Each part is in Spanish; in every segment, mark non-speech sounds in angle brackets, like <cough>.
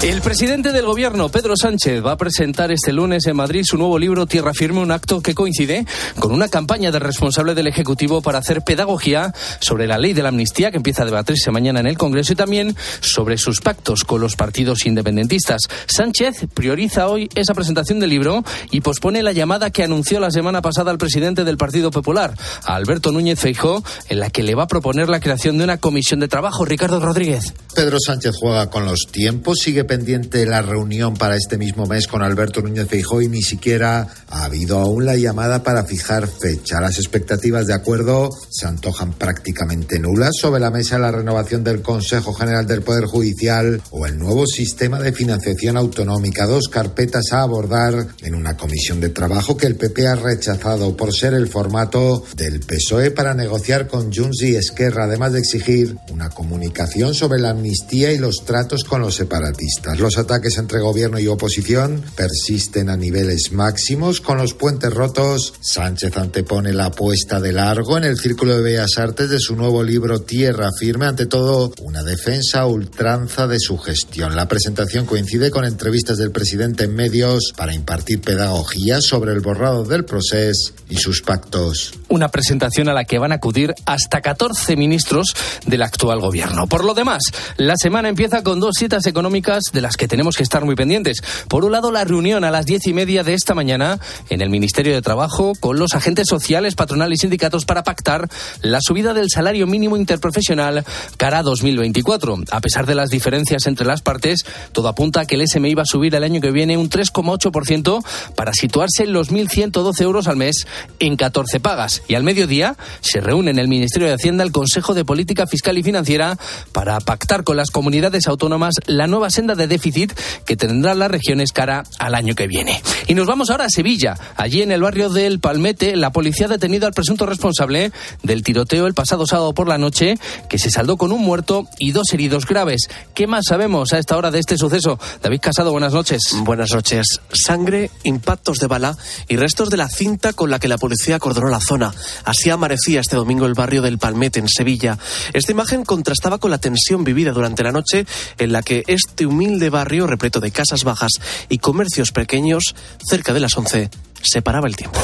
El presidente del gobierno, Pedro Sánchez, va a presentar este lunes en Madrid su nuevo libro Tierra Firme, un acto que coincide con una campaña de responsable del Ejecutivo para hacer pedagogía sobre la ley de la amnistía que empieza a debatirse mañana en el Congreso y también sobre sus pactos con los partidos independentistas. Sánchez prioriza hoy esa presentación del libro y pospone la llamada que anunció la semana pasada al presidente del Partido Popular, Alberto Núñez Feijó, en la que le va a proponer la creación de una comisión de trabajo. Ricardo Rodríguez. Pedro Sánchez juega con los tiempos, sigue pendiente la reunión para este mismo mes con Alberto Núñez Feijóo y ni siquiera ha habido aún la llamada para fijar fecha. Las expectativas de acuerdo se antojan prácticamente nulas. Sobre la mesa la renovación del Consejo General del Poder Judicial o el nuevo sistema de financiación autonómica. Dos carpetas a abordar en una comisión de trabajo que el PP ha rechazado por ser el formato del PSOE para negociar con Junts y Esquerra, además de exigir una comunicación sobre la amnistía y los tratos con los separatistas. Los ataques entre gobierno y oposición persisten a niveles máximos. Con los puentes rotos, Sánchez antepone la apuesta de largo en el Círculo de Bellas Artes de su nuevo libro Tierra Firme, ante todo una defensa ultranza de su gestión. La presentación coincide con entrevistas del presidente en medios para impartir pedagogía sobre el borrado del proceso y sus pactos. Una presentación a la que van a acudir hasta 14 ministros del actual gobierno. Por lo demás, la semana empieza con dos citas económicas de las que tenemos que estar muy pendientes. Por un lado, la reunión a las diez y media de esta mañana en el Ministerio de Trabajo con los agentes sociales, patronal y sindicatos para pactar la subida del salario mínimo interprofesional cara a 2024. A pesar de las diferencias entre las partes, todo apunta a que el SMI va a subir el año que viene un 3,8% para situarse en los 1.112 euros al mes en 14 pagas. Y al mediodía se reúne en el Ministerio de Hacienda el Consejo de Política Fiscal y Financiera para pactar con las comunidades autónomas la nueva senda de déficit que tendrán las regiones cara al año que viene. Y nos vamos ahora a Sevilla. Allí en el barrio del Palmete, la policía ha detenido al presunto responsable del tiroteo el pasado sábado por la noche, que se saldó con un muerto y dos heridos graves. ¿Qué más sabemos a esta hora de este suceso? David Casado, buenas noches. Buenas noches. Sangre, impactos de bala y restos de la cinta con la que la policía acordonó la zona. Así amanecía este domingo el barrio del Palmete en Sevilla. Esta imagen contrastaba con la tensión vivida durante la noche en la que este humilde barrio repleto de casas bajas y comercios pequeños, cerca de las 11, se paraba el tiempo.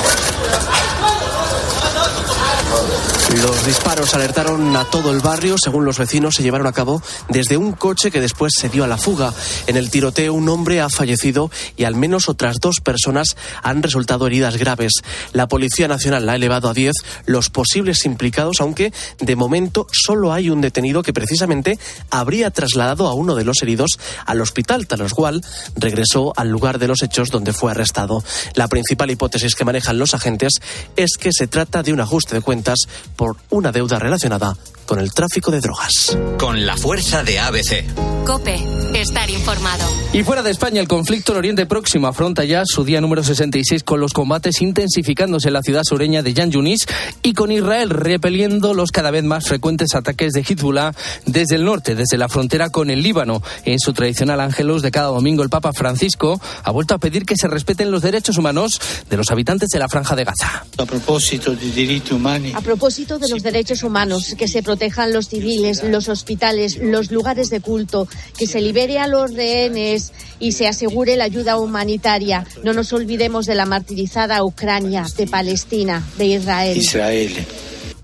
Los disparos alertaron a todo el barrio. Según los vecinos, se llevaron a cabo desde un coche que después se dio a la fuga. En el tiroteo, un hombre ha fallecido y al menos otras dos personas han resultado heridas graves. La Policía Nacional ha elevado a 10 los posibles implicados, aunque de momento solo hay un detenido que precisamente habría trasladado a uno de los heridos al hospital, tras lo cual regresó al lugar de los hechos donde fue arrestado. La principal hipótesis que manejan los agentes es que se trata de un ajuste de cuentas por una deuda relacionada con el tráfico de drogas. Con la fuerza de ABC. Cope, estar informado. Y fuera de España, el conflicto en Oriente Próximo afronta ya su día número 66 con los combates intensificándose en la ciudad sureña de Yan Yunis y con Israel repeliendo los cada vez más frecuentes ataques de Hezbollah desde el norte, desde la frontera con el Líbano. En su tradicional ángelus de cada domingo, el Papa Francisco ha vuelto a pedir que se respeten los derechos humanos de los habitantes de la franja de Gaza. A propósito de derechos humanos. A propósito de los derechos humanos, que se protejan los civiles, los hospitales, los lugares de culto, que se libere a los rehenes y se asegure la ayuda humanitaria. No nos olvidemos de la martirizada Ucrania, de Palestina, de Israel. Israel.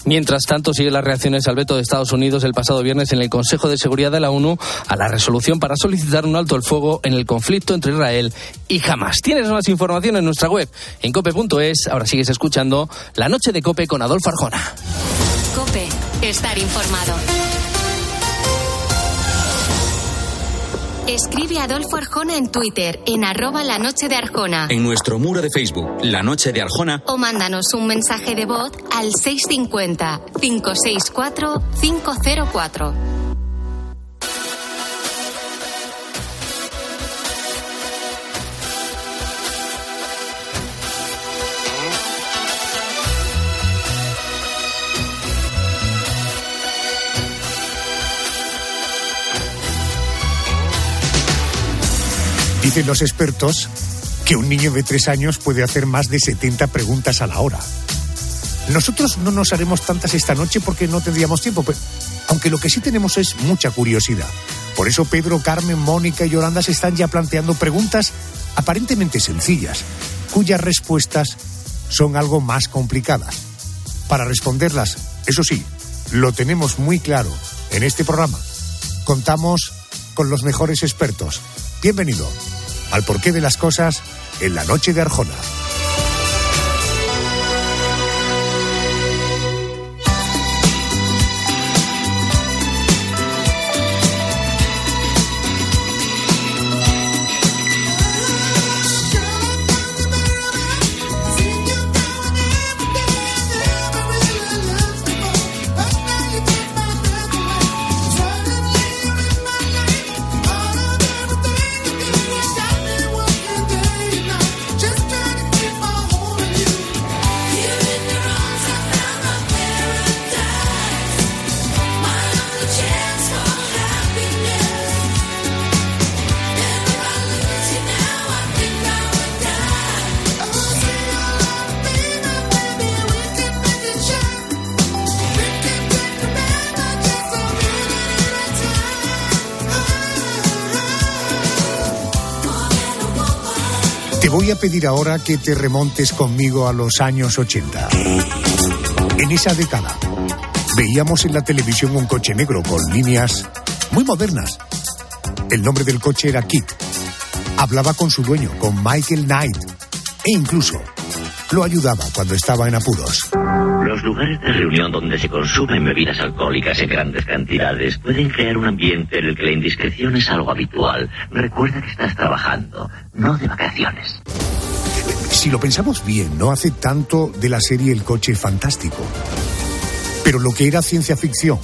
Mientras tanto, siguen las reacciones al veto de Estados Unidos el pasado viernes en el Consejo de Seguridad de la ONU a la resolución para solicitar un alto el fuego en el conflicto entre Israel y Hamas. Tienes más información en nuestra web, en cope.es. Ahora sigues escuchando La Noche de Cope con Adolfo Arjona. Cope, estar informado. Escribe a Adolfo Arjona en Twitter, en arroba la noche de Arjona. En nuestro muro de Facebook, La Noche de Arjona. O mándanos un mensaje de voz al 650-564-504. Dicen los expertos que un niño de tres años puede hacer más de 70 preguntas a la hora. Nosotros no nos haremos tantas esta noche porque no tendríamos tiempo, aunque lo que sí tenemos es mucha curiosidad. Por eso Pedro, Carmen, Mónica y Yolanda se están ya planteando preguntas aparentemente sencillas, cuyas respuestas son algo más complicadas. Para responderlas, eso sí, lo tenemos muy claro en este programa. Contamos con los mejores expertos. Bienvenido al porqué de las cosas en la noche de Arjona. Pedir ahora que te remontes conmigo a los años 80. En esa década, veíamos en la televisión un coche negro con líneas muy modernas. El nombre del coche era Kit. Hablaba con su dueño, con Michael Knight, e incluso lo ayudaba cuando estaba en apuros. Los lugares de reunión donde se consumen bebidas alcohólicas en grandes cantidades pueden crear un ambiente en el que la indiscreción es algo habitual. Recuerda que estás trabajando, no de vacaciones. Si lo pensamos bien, no hace tanto de la serie El coche fantástico. Pero lo que era ciencia ficción,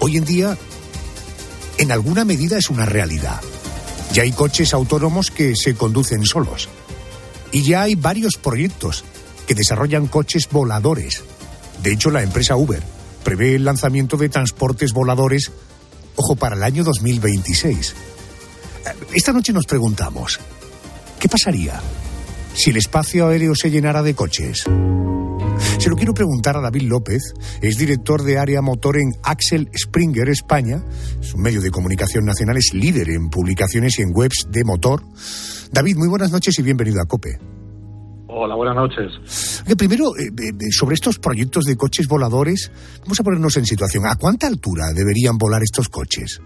hoy en día, en alguna medida es una realidad. Ya hay coches autónomos que se conducen solos. Y ya hay varios proyectos que desarrollan coches voladores. De hecho, la empresa Uber prevé el lanzamiento de transportes voladores, ojo, para el año 2026. Esta noche nos preguntamos, ¿qué pasaría si el espacio aéreo se llenara de coches? Se lo quiero preguntar a David López, es director de área motor en Axel Springer España, es un medio de comunicación nacional, es líder en publicaciones y en webs de motor. David, muy buenas noches y bienvenido a COPE. Hola, buenas noches. primero, eh, eh, sobre estos proyectos de coches voladores, vamos a ponernos en situación. ¿A cuánta altura deberían volar estos coches?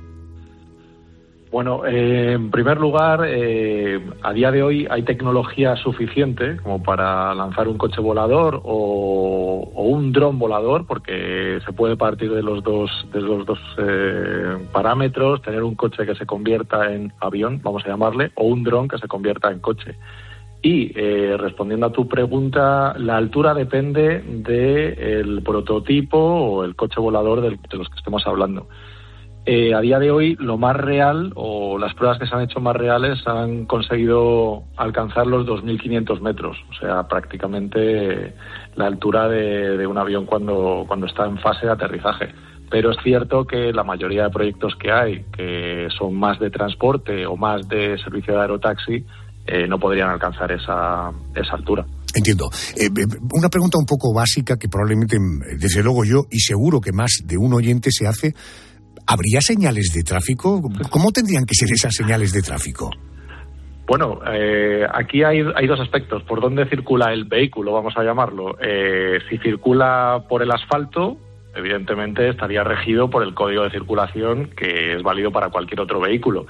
Bueno, eh, en primer lugar, a día de hoy hay tecnología suficiente como para lanzar un coche volador o, un dron volador, porque se puede partir de los dos, de los dos parámetros, tener un coche que se convierta en avión, vamos a llamarle, o un dron que se convierta en coche. Y eh, respondiendo a tu pregunta, la altura depende del prototipo o el coche volador de los que estemos hablando. Eh, a día de hoy, lo más real o las pruebas que se han hecho más reales han conseguido alcanzar los 2.500 metros, o sea, prácticamente la altura de, un avión cuando, cuando está en fase de aterrizaje. Pero es cierto que la mayoría de proyectos que hay, que son más de transporte o más de servicio de aerotaxi, eh, no podrían alcanzar esa, esa altura. Entiendo. Eh, eh, una pregunta un poco básica que probablemente, mm, desde luego yo, y seguro que más de un oyente se hace, ¿habría señales de tráfico? ¿Cómo tendrían que ser esas señales de tráfico? Bueno, aquí hay, dos aspectos. ¿Por dónde circula el vehículo, vamos a llamarlo? si circula por el asfalto, evidentemente estaría regido por el código de circulación que es válido para cualquier otro vehículo.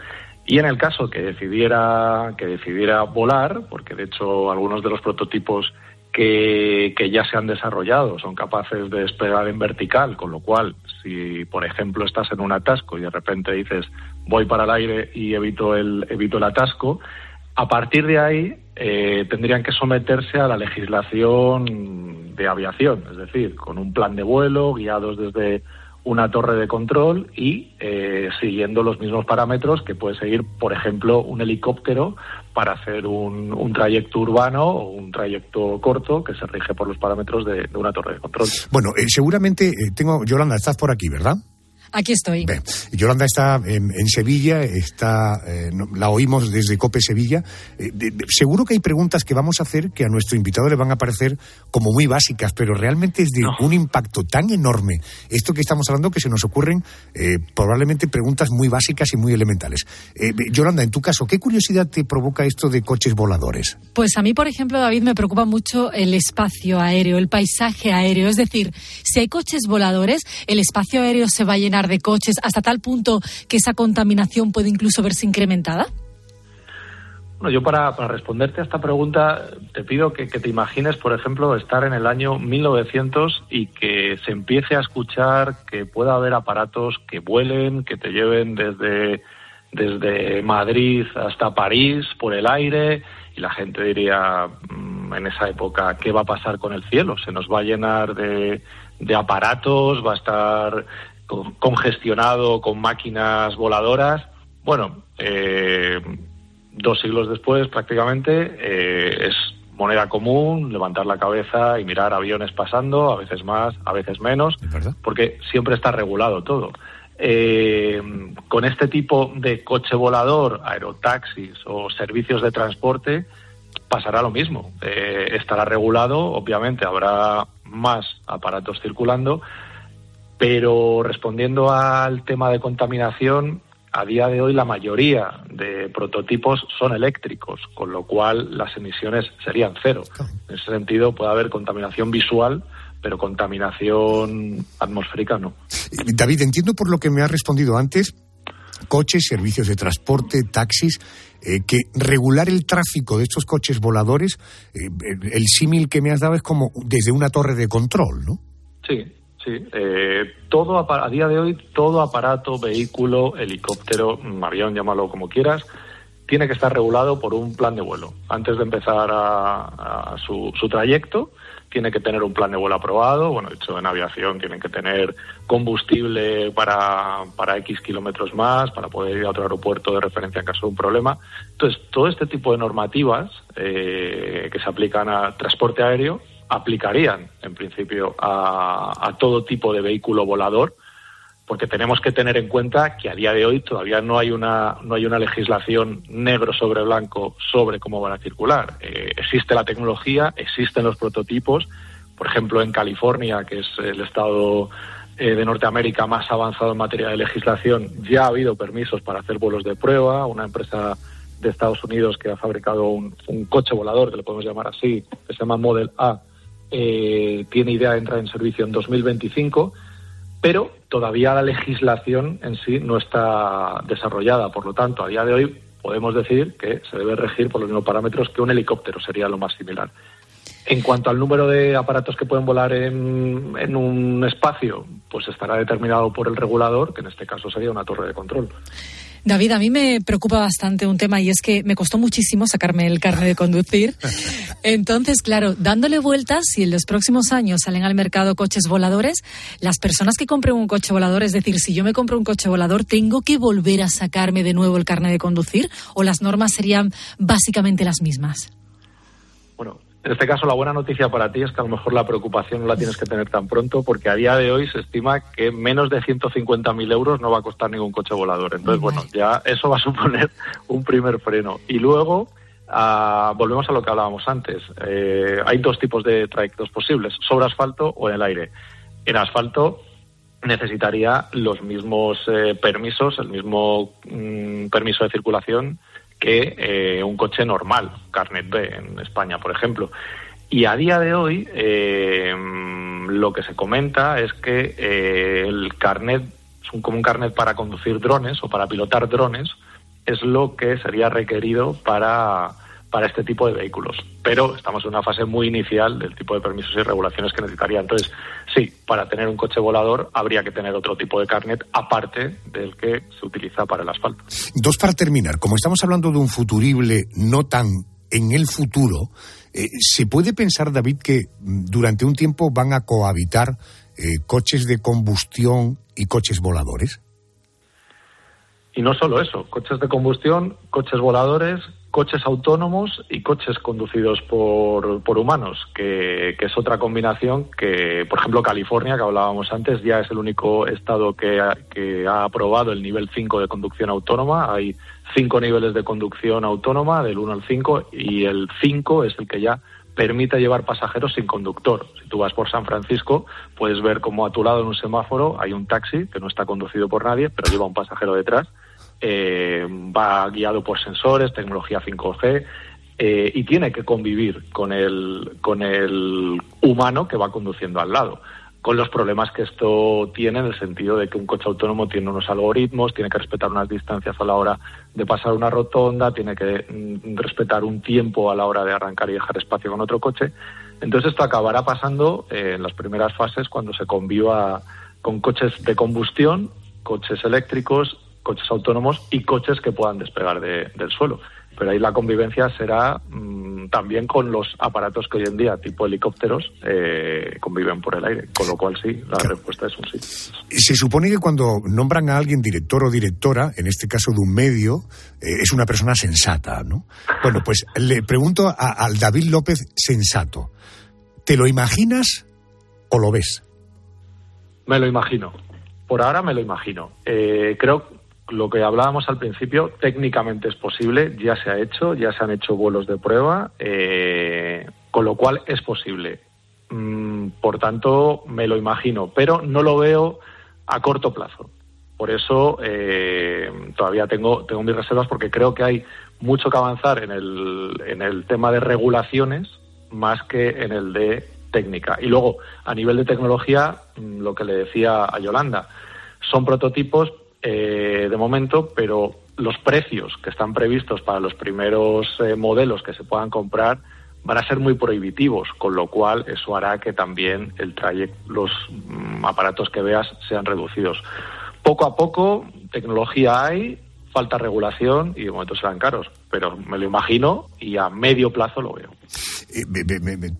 Y en el caso que decidiera, que decidiera volar, porque de hecho algunos de los prototipos que, que, ya se han desarrollado son capaces de despegar en vertical, con lo cual, si por ejemplo estás en un atasco y de repente dices voy para el aire y evito el, evito el atasco, a partir de ahí eh, tendrían que someterse a la legislación de aviación, es decir, con un plan de vuelo, guiados desde una torre de control y eh, siguiendo los mismos parámetros que puede seguir, por ejemplo, un helicóptero para hacer un, trayecto urbano o un trayecto corto que se rige por los parámetros de, una torre de control. Bueno, eh, seguramente eh, tengo, Yolanda, estás por aquí, ¿verdad? Aquí estoy. Yolanda está en, Sevilla, está, eh, la oímos desde Cope Sevilla. Eh, seguro que hay preguntas que vamos a hacer que a nuestro invitado le van a parecer como muy básicas, pero realmente es de un impacto tan enorme esto que estamos hablando que se nos ocurren eh, probablemente preguntas muy básicas y muy elementales. Yolanda, en tu caso, ¿qué curiosidad te provoca esto de coches voladores? Pues a mí, por ejemplo, David, me preocupa mucho el espacio aéreo, el paisaje aéreo. Es decir, si hay coches voladores, el espacio aéreo se va a llenar de coches hasta tal punto que esa contaminación puede incluso verse incrementada? Bueno, yo para, responderte a esta pregunta te pido que, te imagines, por ejemplo, estar en el año 1900 y que se empiece a escuchar que pueda haber aparatos que vuelen, que te lleven desde, desde Madrid hasta París por el aire y la gente diría mm, en esa época, ¿qué va a pasar con el cielo? ¿Se nos va a llenar de, de aparatos? ¿Va a estar congestionado con máquinas voladoras. Bueno, eh, dos siglos después prácticamente eh, es moneda común levantar la cabeza y mirar aviones pasando, a veces más, a veces menos, porque siempre está regulado todo. Eh, con este tipo de coche volador, aerotaxis o servicios de transporte, pasará lo mismo. estará regulado, obviamente habrá más aparatos circulando, pero respondiendo al tema de contaminación, a día de hoy la mayoría de prototipos son eléctricos, con lo cual las emisiones serían cero. En ese sentido puede haber contaminación visual, pero contaminación atmosférica no. David, entiendo por lo que me ha respondido antes, coches, servicios de transporte, taxis, eh, que regular el tráfico de estos coches voladores, eh, el símil que me has dado es como desde una torre de control, ¿no? Sí, Sí, eh, todo a día de hoy todo aparato, vehículo, helicóptero, avión, llámalo como quieras, tiene que estar regulado por un plan de vuelo. Antes de empezar a, su, trayecto, tiene que tener un plan de vuelo aprobado. Bueno, de en aviación tienen que tener combustible para, para X kilómetros más, para poder ir a otro aeropuerto de referencia en caso de un problema. Entonces, todo este tipo de normativas eh, que se aplican a transporte aéreo aplicarían, en principio, a, todo tipo de vehículo volador, porque tenemos que tener en cuenta que a día de hoy todavía no hay una, no hay una legislación negro sobre blanco sobre cómo van a circular. Eh, existe la tecnología, existen los prototipos. Por ejemplo, en California, que es el estado eh, de Norteamérica más avanzado en materia de legislación, ya ha habido permisos para hacer vuelos de prueba. Una empresa de Estados Unidos que ha fabricado un, un coche volador, que le podemos llamar así, que se llama Model A, eh, tiene idea de entrar en servicio en 2025, pero todavía la legislación en sí no está desarrollada. Por lo tanto, a día de hoy podemos decir que se debe regir por los mismos parámetros que un helicóptero, sería lo más similar. En cuanto al número de aparatos que pueden volar en, en, un espacio, pues estará determinado por el regulador, que en este caso sería una torre de control. David, a mí me preocupa bastante un tema y es que me costó muchísimo sacarme el carnet de conducir. <laughs> Entonces, claro, dándole vueltas, si en los próximos años salen al mercado coches voladores, las personas que compren un coche volador, es decir, si yo me compro un coche volador, ¿tengo que volver a sacarme de nuevo el carnet de conducir o las normas serían básicamente las mismas? Bueno, en este caso, la buena noticia para ti es que a lo mejor la preocupación no la tienes que tener tan pronto, porque a día de hoy se estima que menos de 150.000 euros no va a costar ningún coche volador. Entonces, bueno, ya eso va a suponer un primer freno. Y luego, ah, volvemos a lo que hablábamos antes. Eh, hay dos tipos de trayectos posibles, sobre asfalto o en el aire. En asfalto necesitaría los mismos eh, permisos, el mismo mm, permiso de circulación que eh, un coche normal, Carnet B en España, por ejemplo. Y a día de hoy eh, lo que se comenta es que eh, el carnet, como un carnet para conducir drones o para pilotar drones, es lo que sería requerido para para este tipo de vehículos. Pero estamos en una fase muy inicial del tipo de permisos y regulaciones que necesitaría. Entonces, sí, para tener un coche volador habría que tener otro tipo de carnet aparte del que se utiliza para el asfalto. Dos para terminar. Como estamos hablando de un futurible no tan en el futuro, eh, ¿se puede pensar, David, que durante un tiempo van a cohabitar eh, coches de combustión y coches voladores? Y no solo eso, coches de combustión, coches voladores, coches autónomos y coches conducidos por, por humanos, que, es otra combinación que, por ejemplo, California, que hablábamos antes, ya es el único estado que ha, que ha aprobado el nivel 5 de conducción autónoma. Hay cinco niveles de conducción autónoma, del 1 al 5, y el 5 es el que ya permite llevar pasajeros sin conductor. Si tú vas por San Francisco, puedes ver como a tu lado en un semáforo hay un taxi que no está conducido por nadie, pero lleva un pasajero detrás eh, va guiado por sensores, tecnología 5G, eh, y tiene que convivir con el, con el humano que va conduciendo al lado, con los problemas que esto tiene en el sentido de que un coche autónomo tiene unos algoritmos, tiene que respetar unas distancias a la hora de pasar una rotonda, tiene que mm, respetar un tiempo a la hora de arrancar y dejar espacio con otro coche. Entonces esto acabará pasando eh, en las primeras fases cuando se conviva con coches de combustión, coches eléctricos coches autónomos y coches que puedan despegar del suelo. Pero ahí la convivencia será mm, también con los aparatos que hoy en día, tipo helicópteros, eh, conviven por el aire. Con lo cual, sí, la respuesta es un sí. Se supone que cuando nombran a alguien director o directora, en este caso de un medio, eh, es una persona sensata, ¿no? Bueno, pues le pregunto al David López sensato. ¿Te lo imaginas o lo ves? Me lo imagino. Por ahora me lo imagino. Eh, creo lo que hablábamos al principio, técnicamente es posible, ya se ha hecho, ya se han hecho vuelos de prueba, eh, con lo cual es posible. Mm, por tanto, me lo imagino, pero no lo veo a corto plazo. Por eso eh, todavía tengo, tengo mis reservas porque creo que hay mucho que avanzar en el, en el tema de regulaciones más que en el de técnica. Y luego, a nivel de tecnología, mm, lo que le decía a Yolanda, son prototipos, eh, de momento, pero los precios que están previstos para los primeros eh, modelos que se puedan comprar van a ser muy prohibitivos, con lo cual eso hará que también el trayecto, los mm, aparatos que veas sean reducidos. Poco a poco, tecnología hay, falta regulación y de momento serán caros, pero me lo imagino y a medio plazo lo veo. Eh,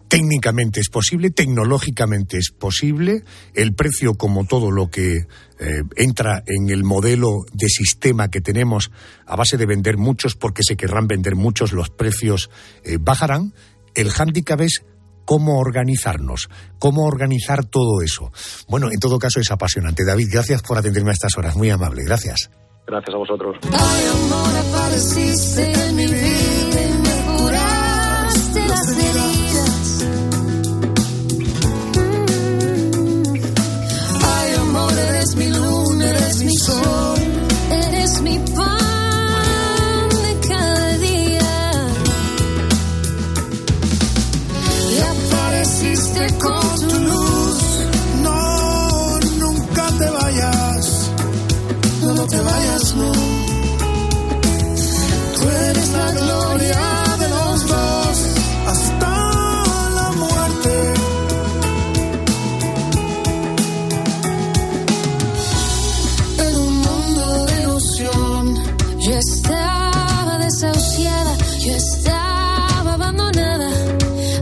técnicamente es posible, tecnológicamente es posible, el precio como todo lo que eh, entra en el modelo de sistema que tenemos a base de vender muchos porque se querrán vender muchos, los precios eh, bajarán. El hándicap es cómo organizarnos, cómo organizar todo eso. Bueno, en todo caso es apasionante. David, gracias por atenderme a estas horas, muy amable, gracias. Gracias a vosotros. Tú eres la gloria de los dos. Hasta estaba desahuciada, yo estaba abandonada,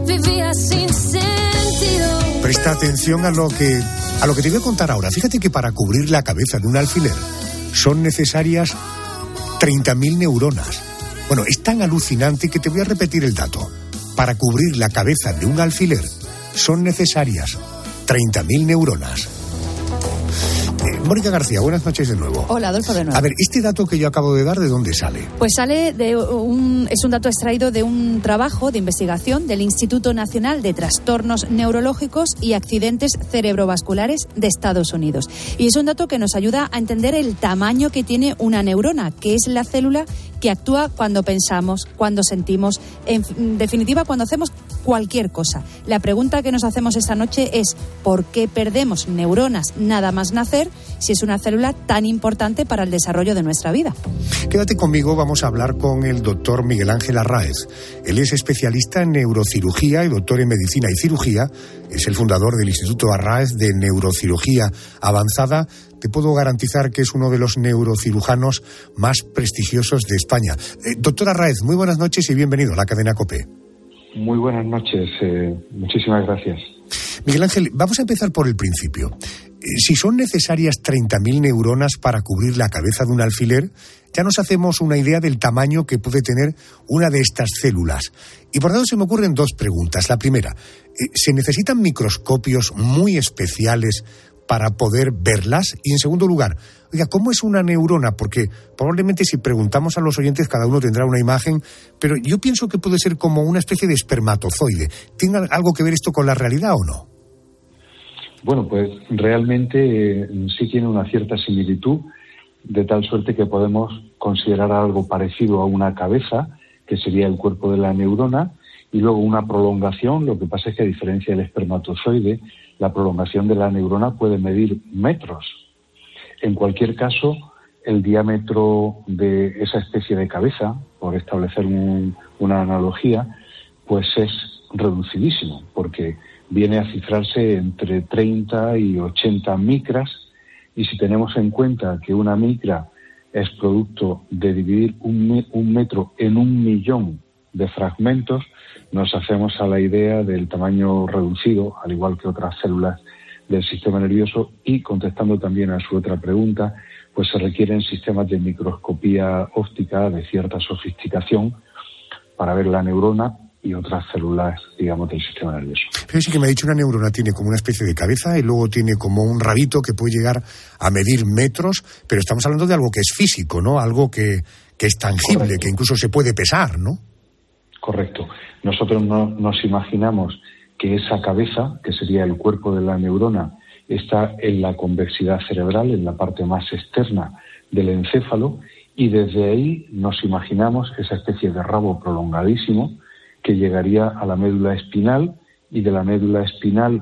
vivía sin sentido. Presta atención a lo que a lo que te voy a contar ahora. Fíjate que para cubrir la cabeza de un alfiler son necesarias 30.000 neuronas. Bueno, es tan alucinante que te voy a repetir el dato. Para cubrir la cabeza de un alfiler son necesarias 30.000 neuronas. Mónica García, buenas noches de nuevo. Hola, Adolfo de nuevo. A ver, este dato que yo acabo de dar, ¿de dónde sale? Pues sale de un, es un dato extraído de un trabajo de investigación del Instituto Nacional de Trastornos Neurológicos y Accidentes Cerebrovasculares de Estados Unidos. Y es un dato que nos ayuda a entender el tamaño que tiene una neurona, que es la célula que actúa cuando pensamos, cuando sentimos, en definitiva, cuando hacemos cualquier cosa. La pregunta que nos hacemos esta noche es ¿por qué perdemos neuronas nada más nacer si es una célula tan importante para el desarrollo de nuestra vida? Quédate conmigo, vamos a hablar con el doctor Miguel Ángel Arraez. Él es especialista en neurocirugía y doctor en medicina y cirugía. Es el fundador del Instituto Arraez de Neurocirugía Avanzada te puedo garantizar que es uno de los neurocirujanos más prestigiosos de España. Eh, doctora Raez, muy buenas noches y bienvenido a la cadena COPE. Muy buenas noches, eh, muchísimas gracias. Miguel Ángel, vamos a empezar por el principio. si son necesarias 30.000 neuronas para cubrir la cabeza de un alfiler, ya nos hacemos una idea del tamaño que puede tener una de estas células. Y por tanto se me ocurren dos preguntas. La primera, eh, ¿se necesitan microscopios muy especiales para poder verlas? Y en segundo lugar, oiga, ¿cómo es una neurona? Porque probablemente si preguntamos a los oyentes cada uno tendrá una imagen, pero yo pienso que puede ser como una especie de espermatozoide. ¿Tiene algo que ver esto con la realidad o no? Bueno, pues realmente eh, sí tiene una cierta similitud, de tal suerte que podemos considerar algo parecido a una cabeza, que sería el cuerpo de la neurona, y luego una prolongación, lo que pasa es que a diferencia del espermatozoide, la prolongación de la neurona puede medir metros. En cualquier caso, el diámetro de esa especie de cabeza, por establecer una analogía, pues es reducidísimo, porque viene a cifrarse entre 30 y 80 micras y si tenemos en cuenta que una micra es producto de dividir un, un metro en un millón de fragmentos, nos hacemos a la idea del tamaño reducido, al igual que otras células del sistema nervioso y contestando también a su otra pregunta, pues se requieren sistemas de microscopía óptica de cierta sofisticación para ver la neurona y otras células, digamos, del sistema nervioso. Pero sí que me ha dicho una neurona tiene como una especie de cabeza y luego tiene como un rabito que puede llegar a medir metros, pero estamos hablando de algo que es físico, ¿no? Algo que, que es tangible, que incluso se puede pesar, ¿no? Correcto. Nosotros no, nos imaginamos que esa cabeza, que sería el cuerpo de la neurona, está en la convexidad cerebral, en la parte más externa del encéfalo, y desde ahí nos imaginamos esa especie de rabo prolongadísimo que llegaría a la médula espinal y de la médula espinal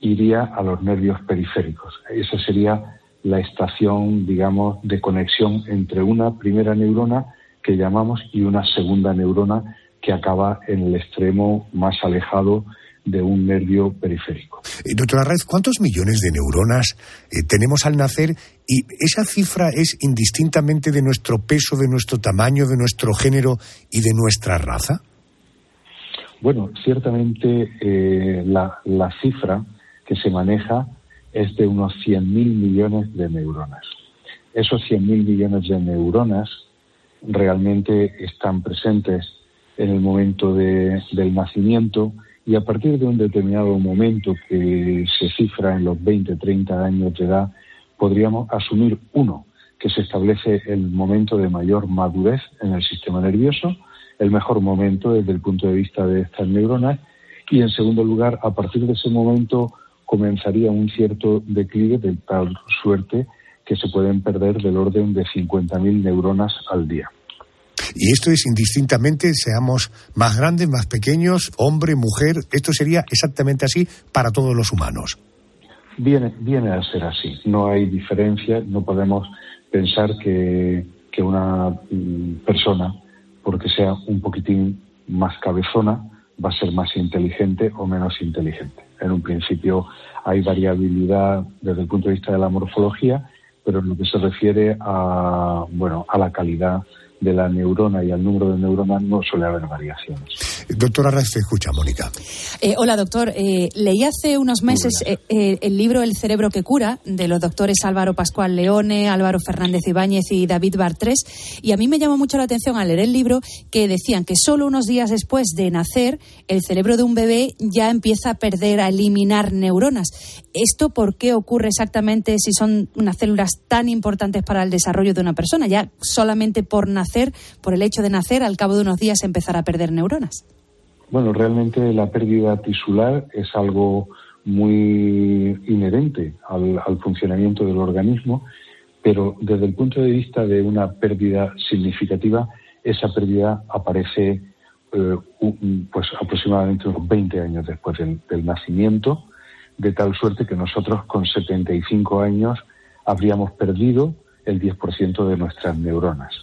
iría a los nervios periféricos. Esa sería la estación, digamos, de conexión entre una primera neurona que llamamos y una segunda neurona que acaba en el extremo más alejado de un nervio periférico. Eh, doctora Raez, ¿cuántos millones de neuronas eh, tenemos al nacer? ¿Y esa cifra es indistintamente de nuestro peso, de nuestro tamaño, de nuestro género y de nuestra raza? Bueno, ciertamente eh, la, la, cifra que se maneja es de unos 100.000 millones de neuronas. Esos 100.000 millones de neuronas realmente están presentes en el momento de, del nacimiento y a partir de un determinado momento que se cifra en los 20, 30 años de edad, podríamos asumir uno, que se establece el momento de mayor madurez en el sistema nervioso, el mejor momento desde el punto de vista de estas neuronas y en segundo lugar, a partir de ese momento comenzaría un cierto declive de tal suerte que se pueden perder del orden de 50.000 neuronas al día. Y esto es indistintamente, seamos más grandes, más pequeños, hombre, mujer, esto sería exactamente así para todos los humanos. Viene, viene a ser así, no hay diferencia, no podemos pensar que, que una mm, persona porque sea un poquitín más cabezona, va a ser más inteligente o menos inteligente. En un principio hay variabilidad desde el punto de vista de la morfología, pero en lo que se refiere a, bueno, a la calidad de la neurona y al número de neuronas no suele haber variaciones. Doctora Arraiz, escucha, Mónica. Eh, hola, doctor. Eh, leí hace unos meses eh, el libro El cerebro que cura de los doctores Álvaro Pascual Leone, Álvaro Fernández Ibáñez y David Bartres. Y a mí me llamó mucho la atención al leer el libro que decían que solo unos días después de nacer, el cerebro de un bebé ya empieza a perder, a eliminar neuronas. ¿Esto por qué ocurre exactamente si son unas células tan importantes para el desarrollo de una persona? Ya solamente por nacer por el hecho de nacer, al cabo de unos días empezar a perder neuronas? Bueno, realmente la pérdida tisular es algo muy inherente al, funcionamiento del organismo, pero desde el punto de vista de una pérdida significativa, esa pérdida aparece eh, pues aproximadamente unos 20 años después del, del, nacimiento, de tal suerte que nosotros con 75 años habríamos perdido el 10% de nuestras neuronas.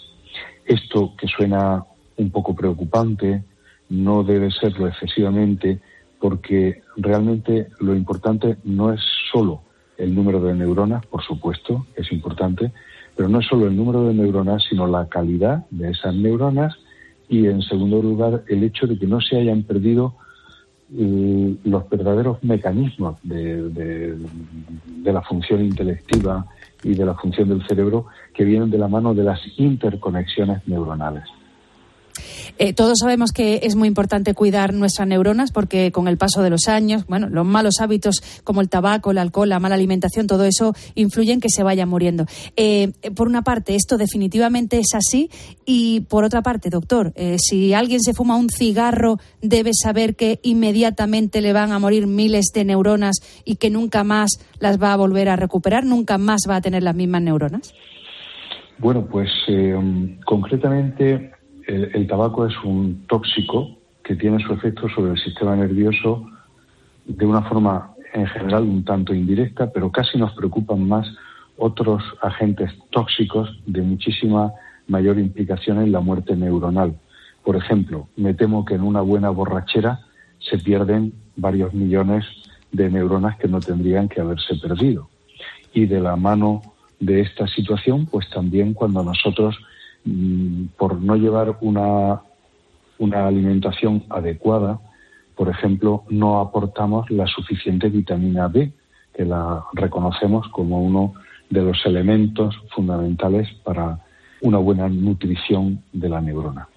Esto que suena un poco preocupante no debe serlo excesivamente porque realmente lo importante no es solo el número de neuronas, por supuesto, es importante, pero no es solo el número de neuronas, sino la calidad de esas neuronas y, en segundo lugar, el hecho de que no se hayan perdido eh, los verdaderos mecanismos de, la función intelectiva y de la función del cerebro que vienen de la mano de las interconexiones neuronales. Eh, todos sabemos que es muy importante cuidar nuestras neuronas porque con el paso de los años, bueno, los malos hábitos como el tabaco, el alcohol, la mala alimentación, todo eso influye en que se vayan muriendo. Eh, por una parte, esto definitivamente es así y por otra parte, doctor, eh, si alguien se fuma un cigarro, debe saber que inmediatamente le van a morir miles de neuronas y que nunca más las va a volver a recuperar, nunca más va a tener las mismas neuronas. Bueno, pues concretamente el, tabaco es un tóxico que tiene su efecto sobre el sistema nervioso de una forma en general un tanto indirecta, pero casi nos preocupan más otros agentes tóxicos de muchísima mayor implicación en la muerte neuronal. Por ejemplo, me temo que en una buena borrachera se pierden varios millones de neuronas que no tendrían que haberse perdido. Y de la mano de esta situación, pues también cuando nosotros Mm, por no llevar una, una alimentación adecuada, por ejemplo, no aportamos la suficiente vitamina B, que la reconocemos como uno de los elementos fundamentales para una buena nutrición de la neurona.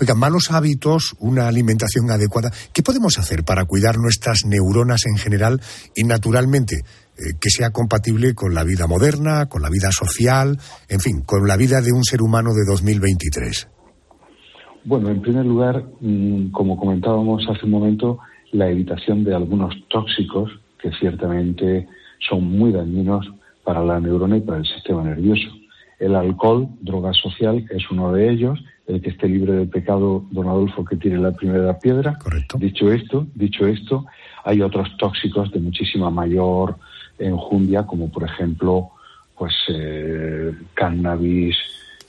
Oiga, malos hábitos, una alimentación adecuada. ¿Qué podemos hacer para cuidar nuestras neuronas en general y naturalmente eh, que sea compatible con la vida moderna, con la vida social, en fin, con la vida de un ser humano de 2023? Bueno, en primer lugar, mm, como comentábamos hace un momento, la evitación de algunos tóxicos que ciertamente son muy dañinos para la neurona y para el sistema nervioso. El alcohol, droga social, es uno de ellos. El que esté libre de pecado, don Adolfo, que tiene la primera piedra. Correcto. Dicho esto, dicho esto, hay otros tóxicos de muchísima mayor enjundia, como por ejemplo, pues eh, cannabis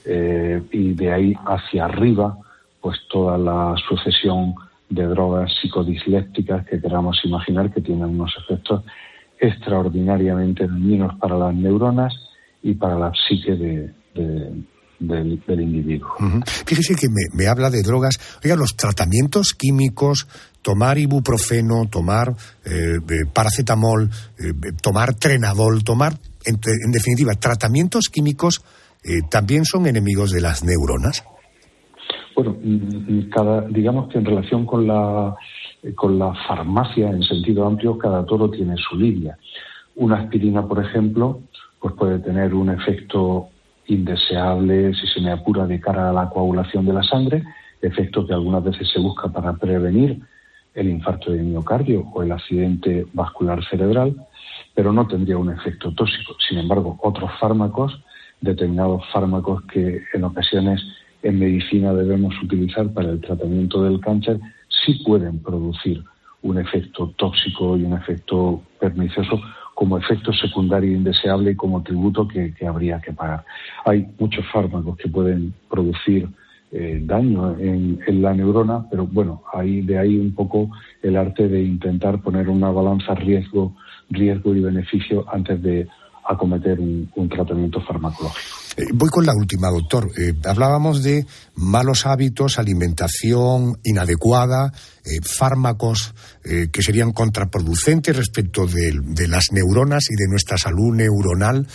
eh, y de ahí hacia arriba, pues toda la sucesión de drogas psicodislépticas que queramos imaginar que tienen unos efectos extraordinariamente dañinos para las neuronas y para la psique de, del, del, individuo. Fíjese que me, me, habla de drogas. Oiga, los tratamientos químicos, tomar ibuprofeno, tomar eh, paracetamol, eh, tomar trenadol, tomar, en, en definitiva, tratamientos químicos eh, también son enemigos de las neuronas. Bueno, mm, mm, cada, digamos que en relación con la, con la farmacia en sentido amplio, cada toro tiene su lidia. Una aspirina, por ejemplo, pues puede tener un efecto indeseable, si se me apura, de cara a la coagulación de la sangre, efecto que algunas veces se busca para prevenir el infarto de miocardio o el accidente vascular cerebral, pero no tendría un efecto tóxico. Sin embargo, otros fármacos, determinados fármacos que en ocasiones en medicina debemos utilizar para el tratamiento del cáncer, sí pueden producir un efecto tóxico y un efecto pernicioso como efecto secundario indeseable y como tributo que, que habría que pagar. Hay muchos fármacos que pueden producir eh, daño en, en, la neurona, pero bueno, ahí de ahí un poco el arte de intentar poner una balanza riesgo, riesgo y beneficio antes de acometer un, un tratamiento farmacológico. Eh, voy con la última, doctor. Eh, hablábamos de malos hábitos, alimentación inadecuada, eh, fármacos que serían contraproducentes respecto de, de las neuronas y de nuestra salud neuronal.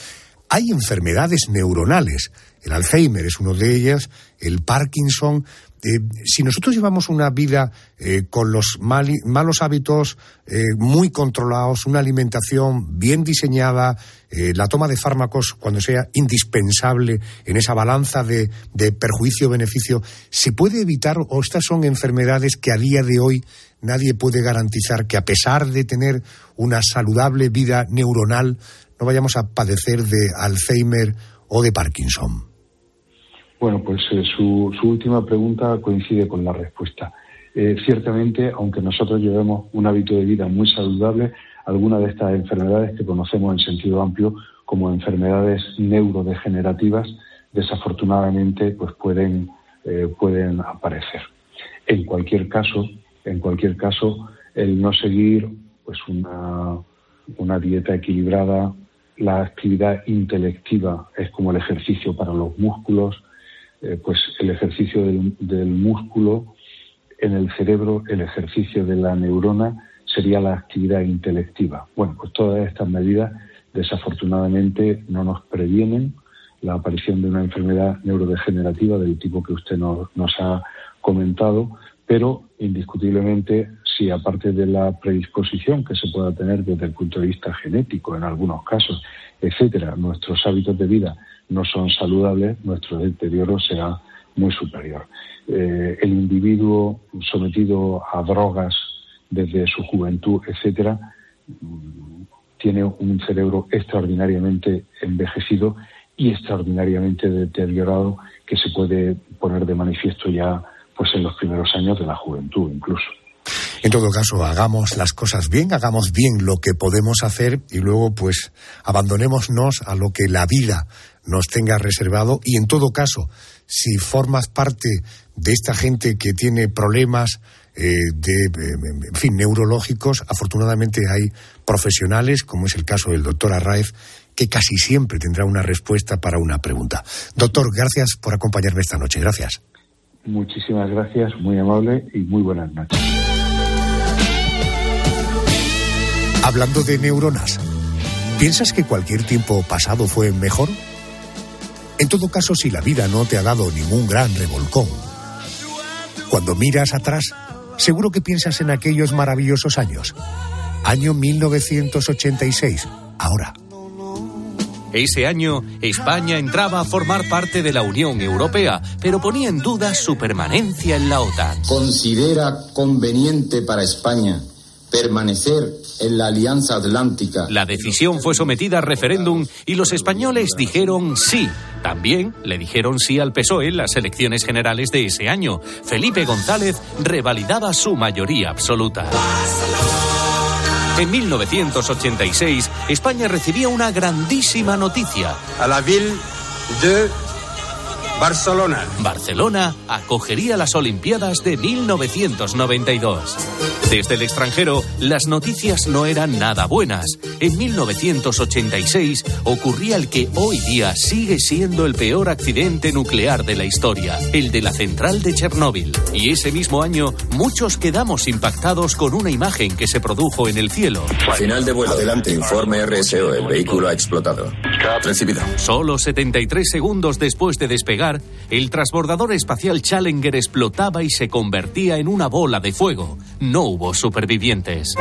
Hay enfermedades neuronales. El Alzheimer es uno de ellas, el Parkinson, eh, si nosotros llevamos una vida eh, con los mal, malos hábitos eh, muy controlados, una alimentación bien diseñada, la toma de fármacos cuando sea indispensable en esa balanza de, de perjuicio-beneficio, ¿se puede evitar o estas son enfermedades que a día de hoy nadie puede garantizar que a pesar de tener una saludable vida neuronal no vayamos a padecer de Alzheimer o de Parkinson? Bueno, pues eh, su, última pregunta coincide con la respuesta. Eh, ciertamente, aunque nosotros llevemos un hábito de vida muy saludable, algunas de estas enfermedades que conocemos en sentido amplio como enfermedades neurodegenerativas, desafortunadamente, pues pueden, eh, pueden aparecer. En cualquier caso, en cualquier caso, el no seguir pues una, una dieta equilibrada, la actividad intelectiva es como el ejercicio para los músculos, eh, pues el ejercicio del, músculo en el cerebro, el ejercicio de la neurona, sería la actividad intelectiva. Bueno, pues todas estas medidas desafortunadamente no nos previenen la aparición de una enfermedad neurodegenerativa del tipo que usted nos, nos ha comentado, pero indiscutiblemente si aparte de la predisposición que se pueda tener desde el punto de vista genético en algunos casos, etcétera, nuestros hábitos de vida no son saludables, nuestro deterioro será muy superior. Eh, el individuo sometido a drogas desde su juventud, etcétera, tiene un cerebro extraordinariamente envejecido y extraordinariamente deteriorado que se puede poner de manifiesto ya pues en los primeros años de la juventud incluso. En todo caso, hagamos las cosas bien, hagamos bien lo que podemos hacer y luego pues abandonémonos a lo que la vida nos tenga reservado y en todo caso, si formas parte de esta gente que tiene problemas eh, de, en fin, neurológicos, afortunadamente hay profesionales, como es el caso del doctor Arraez, que casi siempre tendrá una respuesta para una pregunta. Doctor, gracias por acompañarme esta noche. Gracias. Muchísimas gracias, muy amable y muy buenas noches. Hablando de neuronas, ¿piensas que cualquier tiempo pasado fue mejor? En todo caso, si la vida no te ha dado ningún gran revolcón, cuando miras atrás, seguro que piensas en aquellos maravillosos años. Año 1986, ahora. Ese año, España entraba a formar parte de la Unión Europea, pero ponía en duda su permanencia en la OTAN. ¿Considera conveniente para España permanecer en la Alianza Atlántica? La decisión fue sometida a referéndum y los españoles dijeron sí. También le dijeron sí al PSOE en las elecciones generales de ese año. Felipe González revalidaba su mayoría absoluta. En 1986, España recibía una grandísima noticia. A la ville de Barcelona. Barcelona acogería las Olimpiadas de 1992. Desde el extranjero, las noticias no eran nada buenas. En 1986 ocurría el que hoy día sigue siendo el peor accidente nuclear de la historia, el de la central de Chernóbil. Y ese mismo año, muchos quedamos impactados con una imagen que se produjo en el cielo. Final de vuelo. Adelante, informe RSO. El vehículo ha explotado. Recibido. Solo 73 segundos después de despegar, el transbordador espacial Challenger explotaba y se convertía en una bola de fuego. No hubo supervivientes.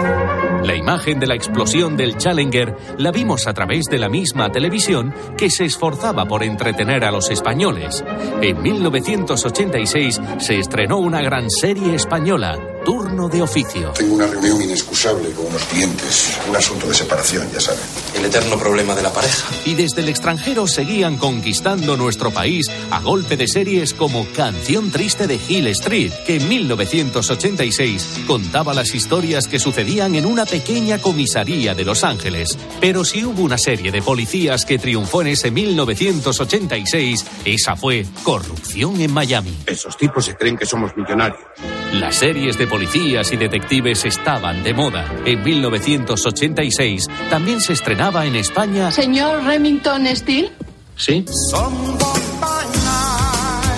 La imagen de la explosión del Challenger la vimos a través de la misma televisión que se esforzaba por entretener a los españoles. En 1986 se estrenó una gran serie española, Turno de Oficio. Tengo una reunión inexcusable con unos clientes, un asunto de separación, ya saben. El eterno problema de la pareja. Y desde el extranjero seguían conquistando nuestro país a golpe de series como Canción Triste de Hill Street, que en 1986 contaba las historias que sucedían en una pequeña comisaría de Los Ángeles. Pero si hubo una serie de policías que triunfó en ese 1986, esa fue Corrupción en Miami. Esos tipos se creen que somos millonarios. Las series de policías y detectives estaban de moda. En 1986 también se estrenaba en España. Señor Remington Steele. Sí.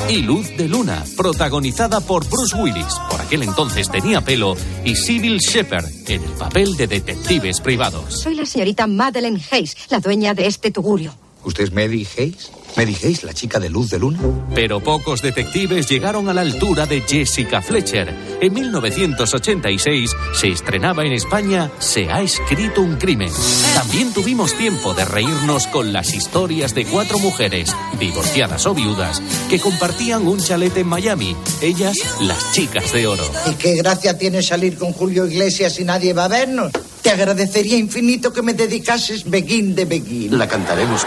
Y Luz de Luna, protagonizada por Bruce Willis, por aquel entonces tenía pelo, y Sybil Shepherd en el papel de detectives privados. Soy la señorita Madeleine Hayes, la dueña de este tugurio. ¿Usted es Mary Hayes? ¿Mary Hayes, la chica de Luz de Luna? Pero pocos detectives llegaron a la altura de Jessica Fletcher. En 1986 se estrenaba en España Se ha escrito un crimen. También tuvimos tiempo de reírnos con las historias de cuatro mujeres, divorciadas o viudas, que compartían un chalet en Miami. Ellas, las chicas de oro. ¿Y qué gracia tiene salir con Julio Iglesias y nadie va a vernos? Te agradecería infinito que me dedicases Begin de Begin. La cantaremos.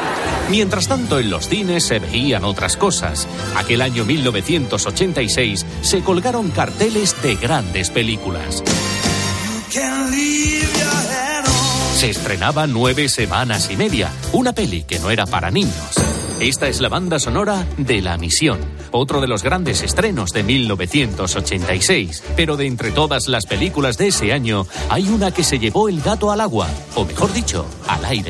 Mientras tanto, en los cines se veían otras cosas. Aquel año 1986 se colgaron carteles de grandes películas. Se estrenaba nueve semanas y media, una peli que no era para niños. Esta es la banda sonora de La Misión, otro de los grandes estrenos de 1986. Pero de entre todas las películas de ese año, hay una que se llevó el gato al agua, o mejor dicho, al aire.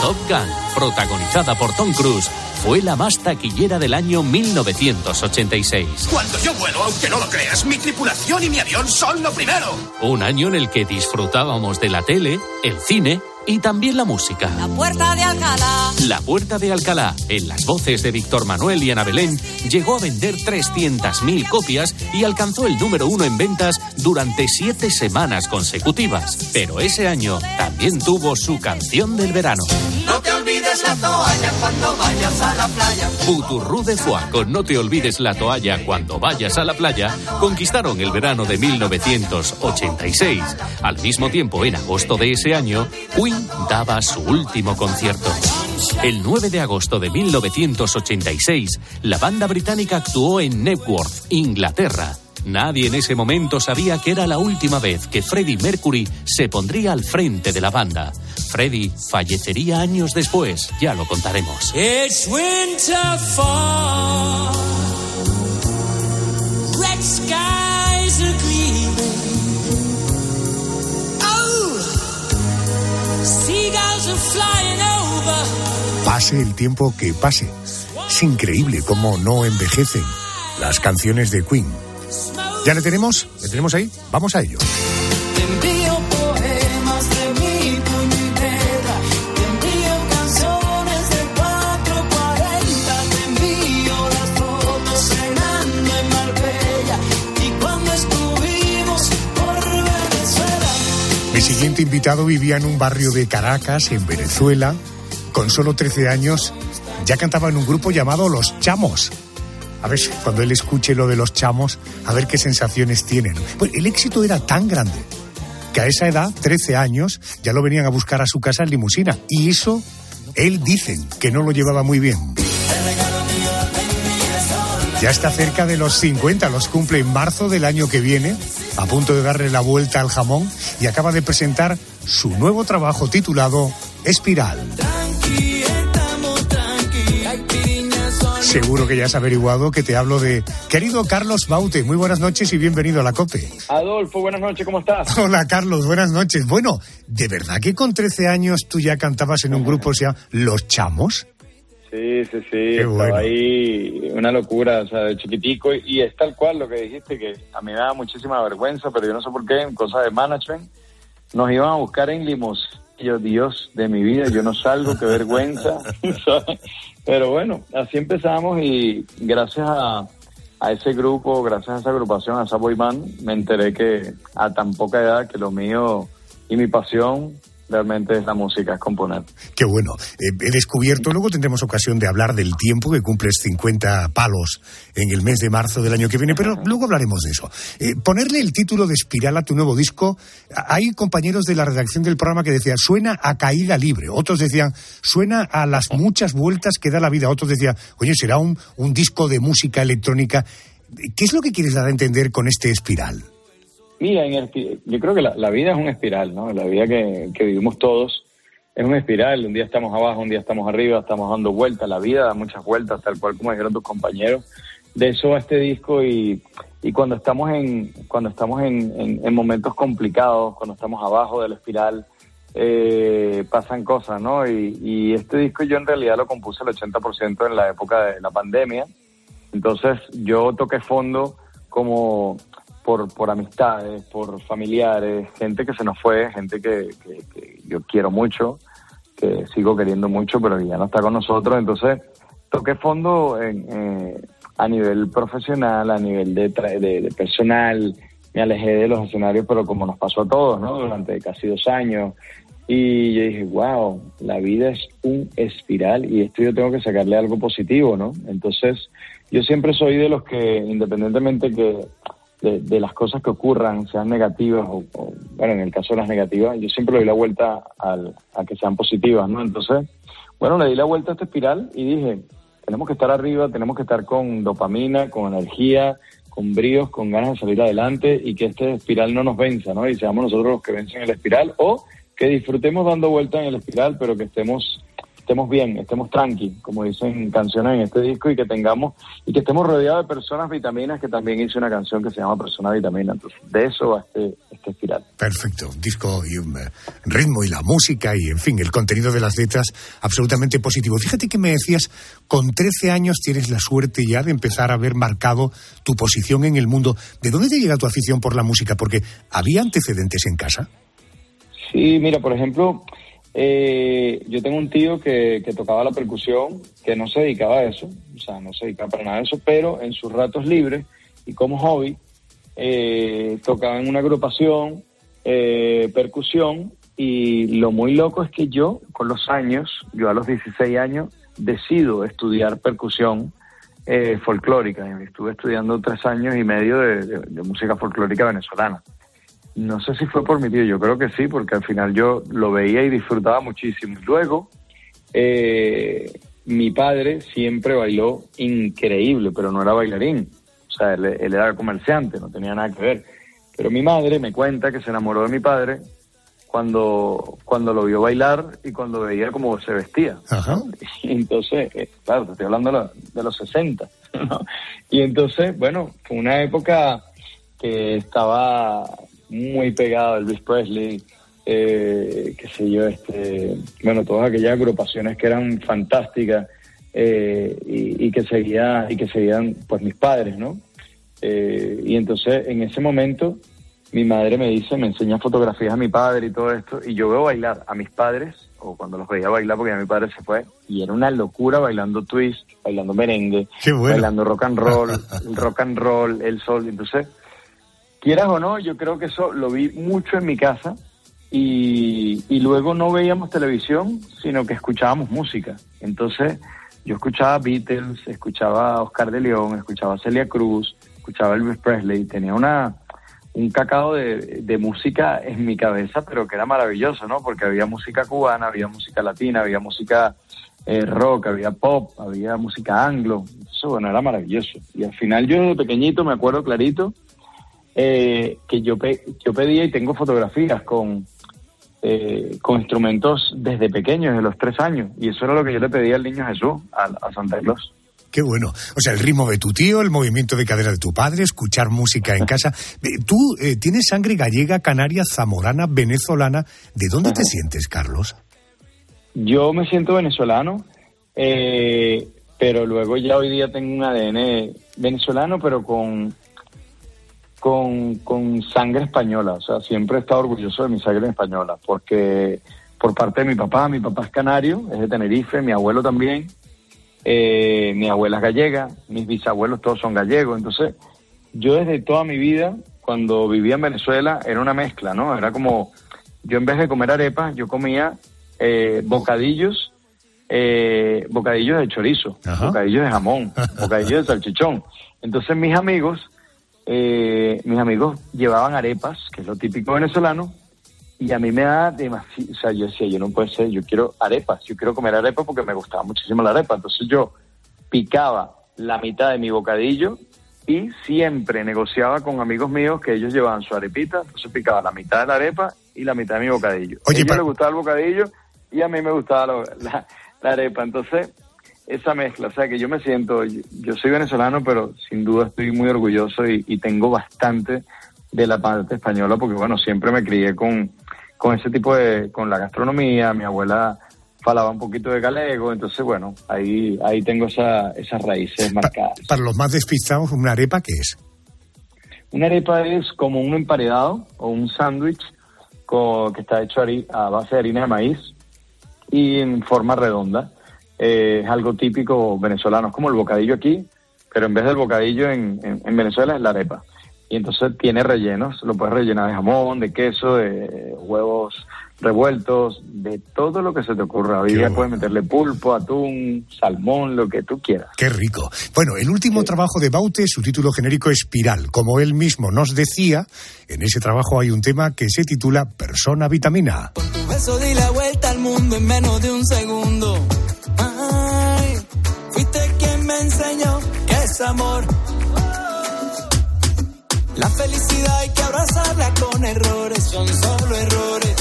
Top Gun, protagonizada por Tom Cruise, fue la más taquillera del año 1986. Cuando yo vuelo, aunque no lo creas, mi tripulación y mi avión son lo primero. Un año en el que disfrutábamos de la tele, el cine y también la música. La puerta de Alcalá. La Puerta de Alcalá, en las voces de Víctor Manuel y Ana Belén, llegó a vender 300.000 copias y alcanzó el número uno en ventas durante siete semanas consecutivas. Pero ese año también tuvo su canción del verano. No te olvides la toalla cuando vayas a la playa. Buturrú de Foix con No te olvides la toalla cuando vayas a la playa conquistaron el verano de 1986. Al mismo tiempo, en agosto de ese año, Queen daba su último concierto. El 9 de agosto de 1986, la banda británica actuó en Knebworth, Inglaterra. Nadie en ese momento sabía que era la última vez que Freddie Mercury se pondría al frente de la banda. Freddie fallecería años después, ya lo contaremos. It's winter fall. Red skies are gleaming. Oh, seagulls are flying over. Pase el tiempo que pase. Es increíble cómo no envejecen las canciones de Queen. ¿Ya le tenemos? ¿Le tenemos ahí? Vamos a ello. Te envío poemas de mi puño y letra. Te envío canciones de 440. Te envío las fotos cenando en Marbella. Y cuando estuvimos por Venezuela. Mi siguiente invitado vivía en un barrio de Caracas, en Venezuela. Con solo 13 años ya cantaba en un grupo llamado Los Chamos. A ver, cuando él escuche lo de los chamos, a ver qué sensaciones tienen. Pues el éxito era tan grande que a esa edad, 13 años, ya lo venían a buscar a su casa en limusina. Y eso, él dicen que no lo llevaba muy bien. Ya está cerca de los 50, los cumple en marzo del año que viene, a punto de darle la vuelta al jamón y acaba de presentar su nuevo trabajo titulado Espiral. Seguro que ya has averiguado que te hablo de querido Carlos Baute. Muy buenas noches y bienvenido a la COPE. Adolfo, buenas noches, ¿cómo estás? <laughs> Hola Carlos, buenas noches. Bueno, ¿de verdad que con 13 años tú ya cantabas en un grupo, o sea, Los Chamos? Sí, sí, sí, Qué estaba bueno. ahí una locura, o sea, de chiquitico, y, es tal cual lo que dijiste, que a mí me da muchísima vergüenza, pero yo no sé por qué, en cosas de management, nos iban a buscar en limos. Y yo, Dios de mi vida, yo no salgo, qué vergüenza. <laughs> ¿sabes? Pero bueno, así empezamos y gracias a, a ese grupo, gracias a esa agrupación, a esa boy band, me enteré que a tan poca edad que lo mío y mi pasión realmente es la música, es componer. Qué bueno. Eh, he descubierto, luego tendremos ocasión de hablar del tiempo que cumples 50 palos en el mes de marzo del año que viene, pero luego hablaremos de eso. Eh, ponerle el título de Espiral a tu nuevo disco, hay compañeros de la redacción del programa que decían, suena a caída libre, otros decían, suena a las muchas vueltas que da la vida, otros decían, oye, será un, un disco de música electrónica. ¿Qué es lo que quieres dar a entender con este Espiral? Mira, en el yo creo que la, la vida es un espiral, ¿no? La vida que, vivimos todos es un espiral. Un día estamos abajo, un día estamos arriba, estamos dando vueltas. La vida da muchas vueltas, tal cual como dijeron tus compañeros. De eso va este disco y, y cuando estamos en cuando estamos en, en- en momentos complicados, cuando estamos abajo del espiral, eh, pasan cosas, ¿no? Y, y este disco yo en realidad lo compuse el 80% en la época de la pandemia. Entonces yo toqué fondo como por, por amistades, por familiares, gente que se nos fue, gente que, que- que yo quiero mucho, que sigo queriendo mucho, pero que ya no está con nosotros. Entonces toqué fondo en, eh, a nivel profesional, a nivel de, tra- de, de personal, me alejé de los escenarios, pero como nos pasó a todos, ¿no? Durante casi dos años. Y yo dije, wow, la vida es un espiral y esto yo tengo que sacarle algo positivo, ¿no? Entonces, yo siempre soy de los que, independientemente que de, de las cosas que ocurran, sean negativas o, bueno, en el caso de las negativas, yo siempre le doy la vuelta al, a que sean positivas, ¿no? Entonces, bueno, le di la vuelta a esta espiral y dije, tenemos que estar arriba, tenemos que estar con dopamina, con energía, con bríos, con ganas de salir adelante y que este espiral no nos venza, ¿no? Y seamos nosotros los que vencen el espiral o que disfrutemos dando vueltas en el espiral, pero que estemos estemos bien, estemos tranqui, como dicen canciones en este disco, y que tengamos, y que estemos rodeados de personas vitaminas, que también hice una canción que se llama Persona Vitamina. Entonces, de eso va este, este espiral. Perfecto, disco y un eh, ritmo y la música y, en fin, el contenido de las letras absolutamente positivo. Fíjate que me decías, con 13 años tienes la suerte ya de empezar a haber marcado tu posición en el mundo. ¿De dónde te llega tu afición por la música? Porque había antecedentes en casa. Sí, mira, por ejemplo, eh, yo tengo un tío que, tocaba la percusión, que no se dedicaba a eso, o sea, no se dedicaba para nada a eso, pero en sus ratos libres y como hobby, eh, tocaba en una agrupación, eh, percusión, y lo muy loco es que yo, con los años, yo a los 16 años, decido estudiar percusión eh, folclórica. Estuve estudiando tres años y medio de música folclórica venezolana. No sé si fue por mi tío, yo creo que sí, porque al final yo lo veía y disfrutaba muchísimo. Luego, eh, mi padre siempre bailó increíble, pero no era bailarín. O sea, él, él era comerciante, no tenía nada que ver. Pero mi madre me cuenta que se enamoró de mi padre cuando, cuando lo vio bailar y cuando veía cómo se vestía. <laughs> Y entonces, eh, claro, te estoy hablando de, los 60. <laughs> ¿no? Y entonces, bueno, fue una época que estaba muy pegado a Elvis Presley, eh, qué sé yo, este, bueno, todas aquellas agrupaciones que eran fantásticas eh, y, y que seguía, y que seguían pues mis padres, ¿no? Eh, y entonces en ese momento mi madre me dice, me enseña fotografías a mi padre y todo esto, y yo veo bailar a mis padres, o cuando los veía bailar, porque ya mi padre se fue, y era una locura bailando twist, bailando merengue, bueno. bailando rock and roll, <laughs> rock and roll, el sol, entonces, quieras o no, yo creo que eso lo vi mucho en mi casa, y, y luego no veíamos televisión, sino que escuchábamos música. Entonces, yo escuchaba Beatles, escuchaba Oscar de León, escuchaba Celia Cruz, escuchaba Elvis Presley, tenía una un cacao de, de música en mi cabeza, pero que era maravilloso, ¿no? Porque había música cubana, había música latina, había música eh, rock, había pop, había música anglo. Eso, bueno, era maravilloso. Y al final yo desde pequeñito me acuerdo clarito eh, que yo, pe- yo pedía y tengo fotografías con, eh, con instrumentos desde pequeños, de los tres años. Y eso era lo que yo le pedía al niño Jesús, a, a Santa Claus. Qué bueno. O sea, el ritmo de tu tío, el movimiento de cadera de tu padre, escuchar música en casa. <laughs> Eh, Tú eh, tienes sangre gallega, canaria, zamorana, venezolana. ¿De dónde te sientes, Carlos? Yo me siento venezolano, eh, pero luego ya hoy día tengo un ADN venezolano, pero con, con, con sangre española. O sea, siempre he estado orgulloso de mi sangre española, porque por parte de mi papá, mi papá es canario, es de Tenerife, mi abuelo también, eh, mi abuela es gallega, mis bisabuelos todos son gallegos. Entonces, yo desde toda mi vida, cuando vivía en Venezuela, era una mezcla, ¿no? Era como, yo en vez de comer arepas, yo comía eh, bocadillos, eh, bocadillos de chorizo, bocadillos de jamón, <laughs> bocadillos de salchichón. Entonces mis amigos, eh, mis amigos llevaban arepas, que es lo típico venezolano, y a mí me da demasiado, o sea, yo decía, yo no puede ser, yo quiero arepas, yo quiero comer arepas porque me gustaba muchísimo la arepa. Entonces yo picaba la mitad de mi bocadillo y siempre negociaba con amigos míos que ellos llevaban su arepita, entonces picaba la mitad de la arepa y la mitad de mi bocadillo. a ellos les gustaba el bocadillo y a mí me gustaba la arepa. Entonces, esa mezcla, o sea que yo me siento, yo, yo soy venezolano, pero sin duda estoy muy orgulloso y, y tengo bastante de la parte española porque bueno, siempre me crié con, con ese tipo de, con la gastronomía, mi abuela falaba un poquito de galego, entonces bueno, ahí, ahí tengo esa, esas raíces marcadas. Para los más despistados, ¿una arepa qué es? Una arepa es como un emparedado o un sándwich que está hecho a base de harina de maíz y en forma redonda. Eh, es algo típico venezolano, es como el bocadillo aquí, pero en vez del bocadillo en, en- en Venezuela es la arepa. Y entonces tiene rellenos, lo puedes rellenar de jamón, de queso, de huevos revueltos, de todo lo que se te ocurra. Hoy día puedes meterle pulpo, atún, salmón, lo que tú quieras. Qué rico. Bueno, el último trabajo de Baute, su título genérico Espiral. Como él mismo nos decía, en ese trabajo hay un tema que se titula Persona Vitamina. Tu beso di la vuelta al mundo en menos de un segundo. Amor. La felicidad hay que abrazarla con errores, son solo errores.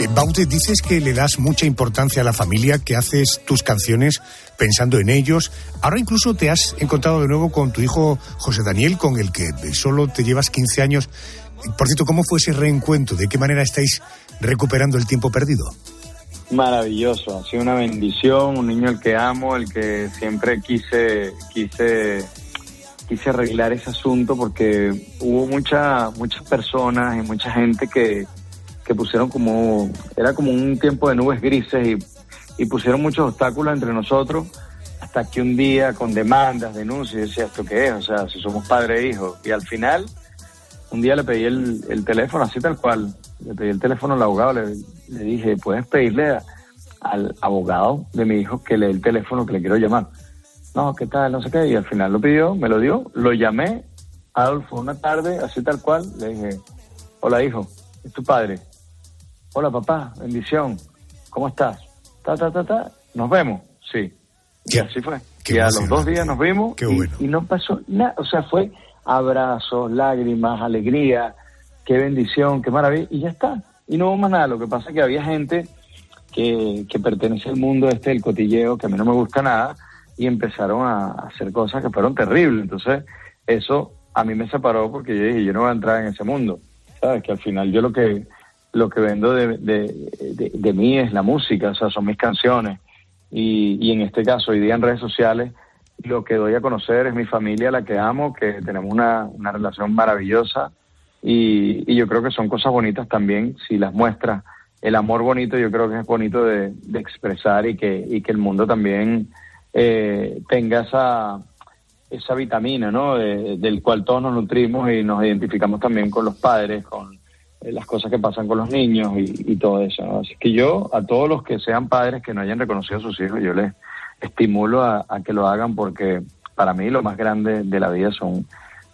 Eh, Baute, dices que le das mucha importancia a la familia, que haces tus canciones pensando en ellos. Ahora incluso te has encontrado de nuevo con tu hijo José Daniel, con el que solo te llevas 15 años. Por cierto, ¿cómo fue ese reencuentro? ¿De qué manera estáis recuperando el tiempo perdido? Maravilloso, ha sido una bendición, un niño al que amo, el que siempre quise, quise, quise arreglar ese asunto porque hubo mucha, muchas personas y mucha gente que, que pusieron como, era como un tiempo de nubes grises y, y pusieron muchos obstáculos entre nosotros hasta que un día con demandas, denuncias, decía, ¿esto qué es? O sea, si somos padre e hijo. Y al final, un día le pedí el, el teléfono, así tal cual, le pedí el teléfono al abogado, le, le dije, ¿puedes pedirle a- al abogado de mi hijo que le dé el teléfono que le quiero llamar? No, ¿qué tal? No sé qué. Y al final lo pidió, me lo dio, lo llamé, Adolfo, una tarde, así tal cual, le dije, hola hijo, es tu padre. Hola papá, bendición, ¿cómo estás? Ta, ta, ta, ta, nos vemos, sí. Y así fue. qué y a los dos días nos vimos Qué y- bueno. y, no pasó nada, o sea, fue abrazos, lágrimas, alegría, qué bendición, qué maravilla, y ya está. Y no hubo más nada, lo que pasa es que había gente que, que pertenece al mundo este del cotilleo, que a mí no me gusta nada, y empezaron a hacer cosas que fueron terribles. Entonces, eso a mí me separó porque yo dije, yo no voy a entrar en ese mundo. ¿Sabes? Que al final yo lo que lo que vendo de, de, de- de mí es la música, o sea, son mis canciones. Y, y en este caso, hoy día en redes sociales, lo que doy a conocer es mi familia, la que amo, que tenemos una, una relación maravillosa. Y, y yo creo que son cosas bonitas también, si las muestras. El amor bonito yo creo que es bonito de, de expresar y que, y que el mundo también eh, tenga esa, esa vitamina, ¿no? De- del cual todos nos nutrimos y nos identificamos también con los padres, con eh, las cosas que pasan con los niños y, todo eso. Así que yo, a todos los que sean padres que no hayan reconocido a sus hijos, yo les estimulo a, a que lo hagan porque para mí lo más grande de la vida son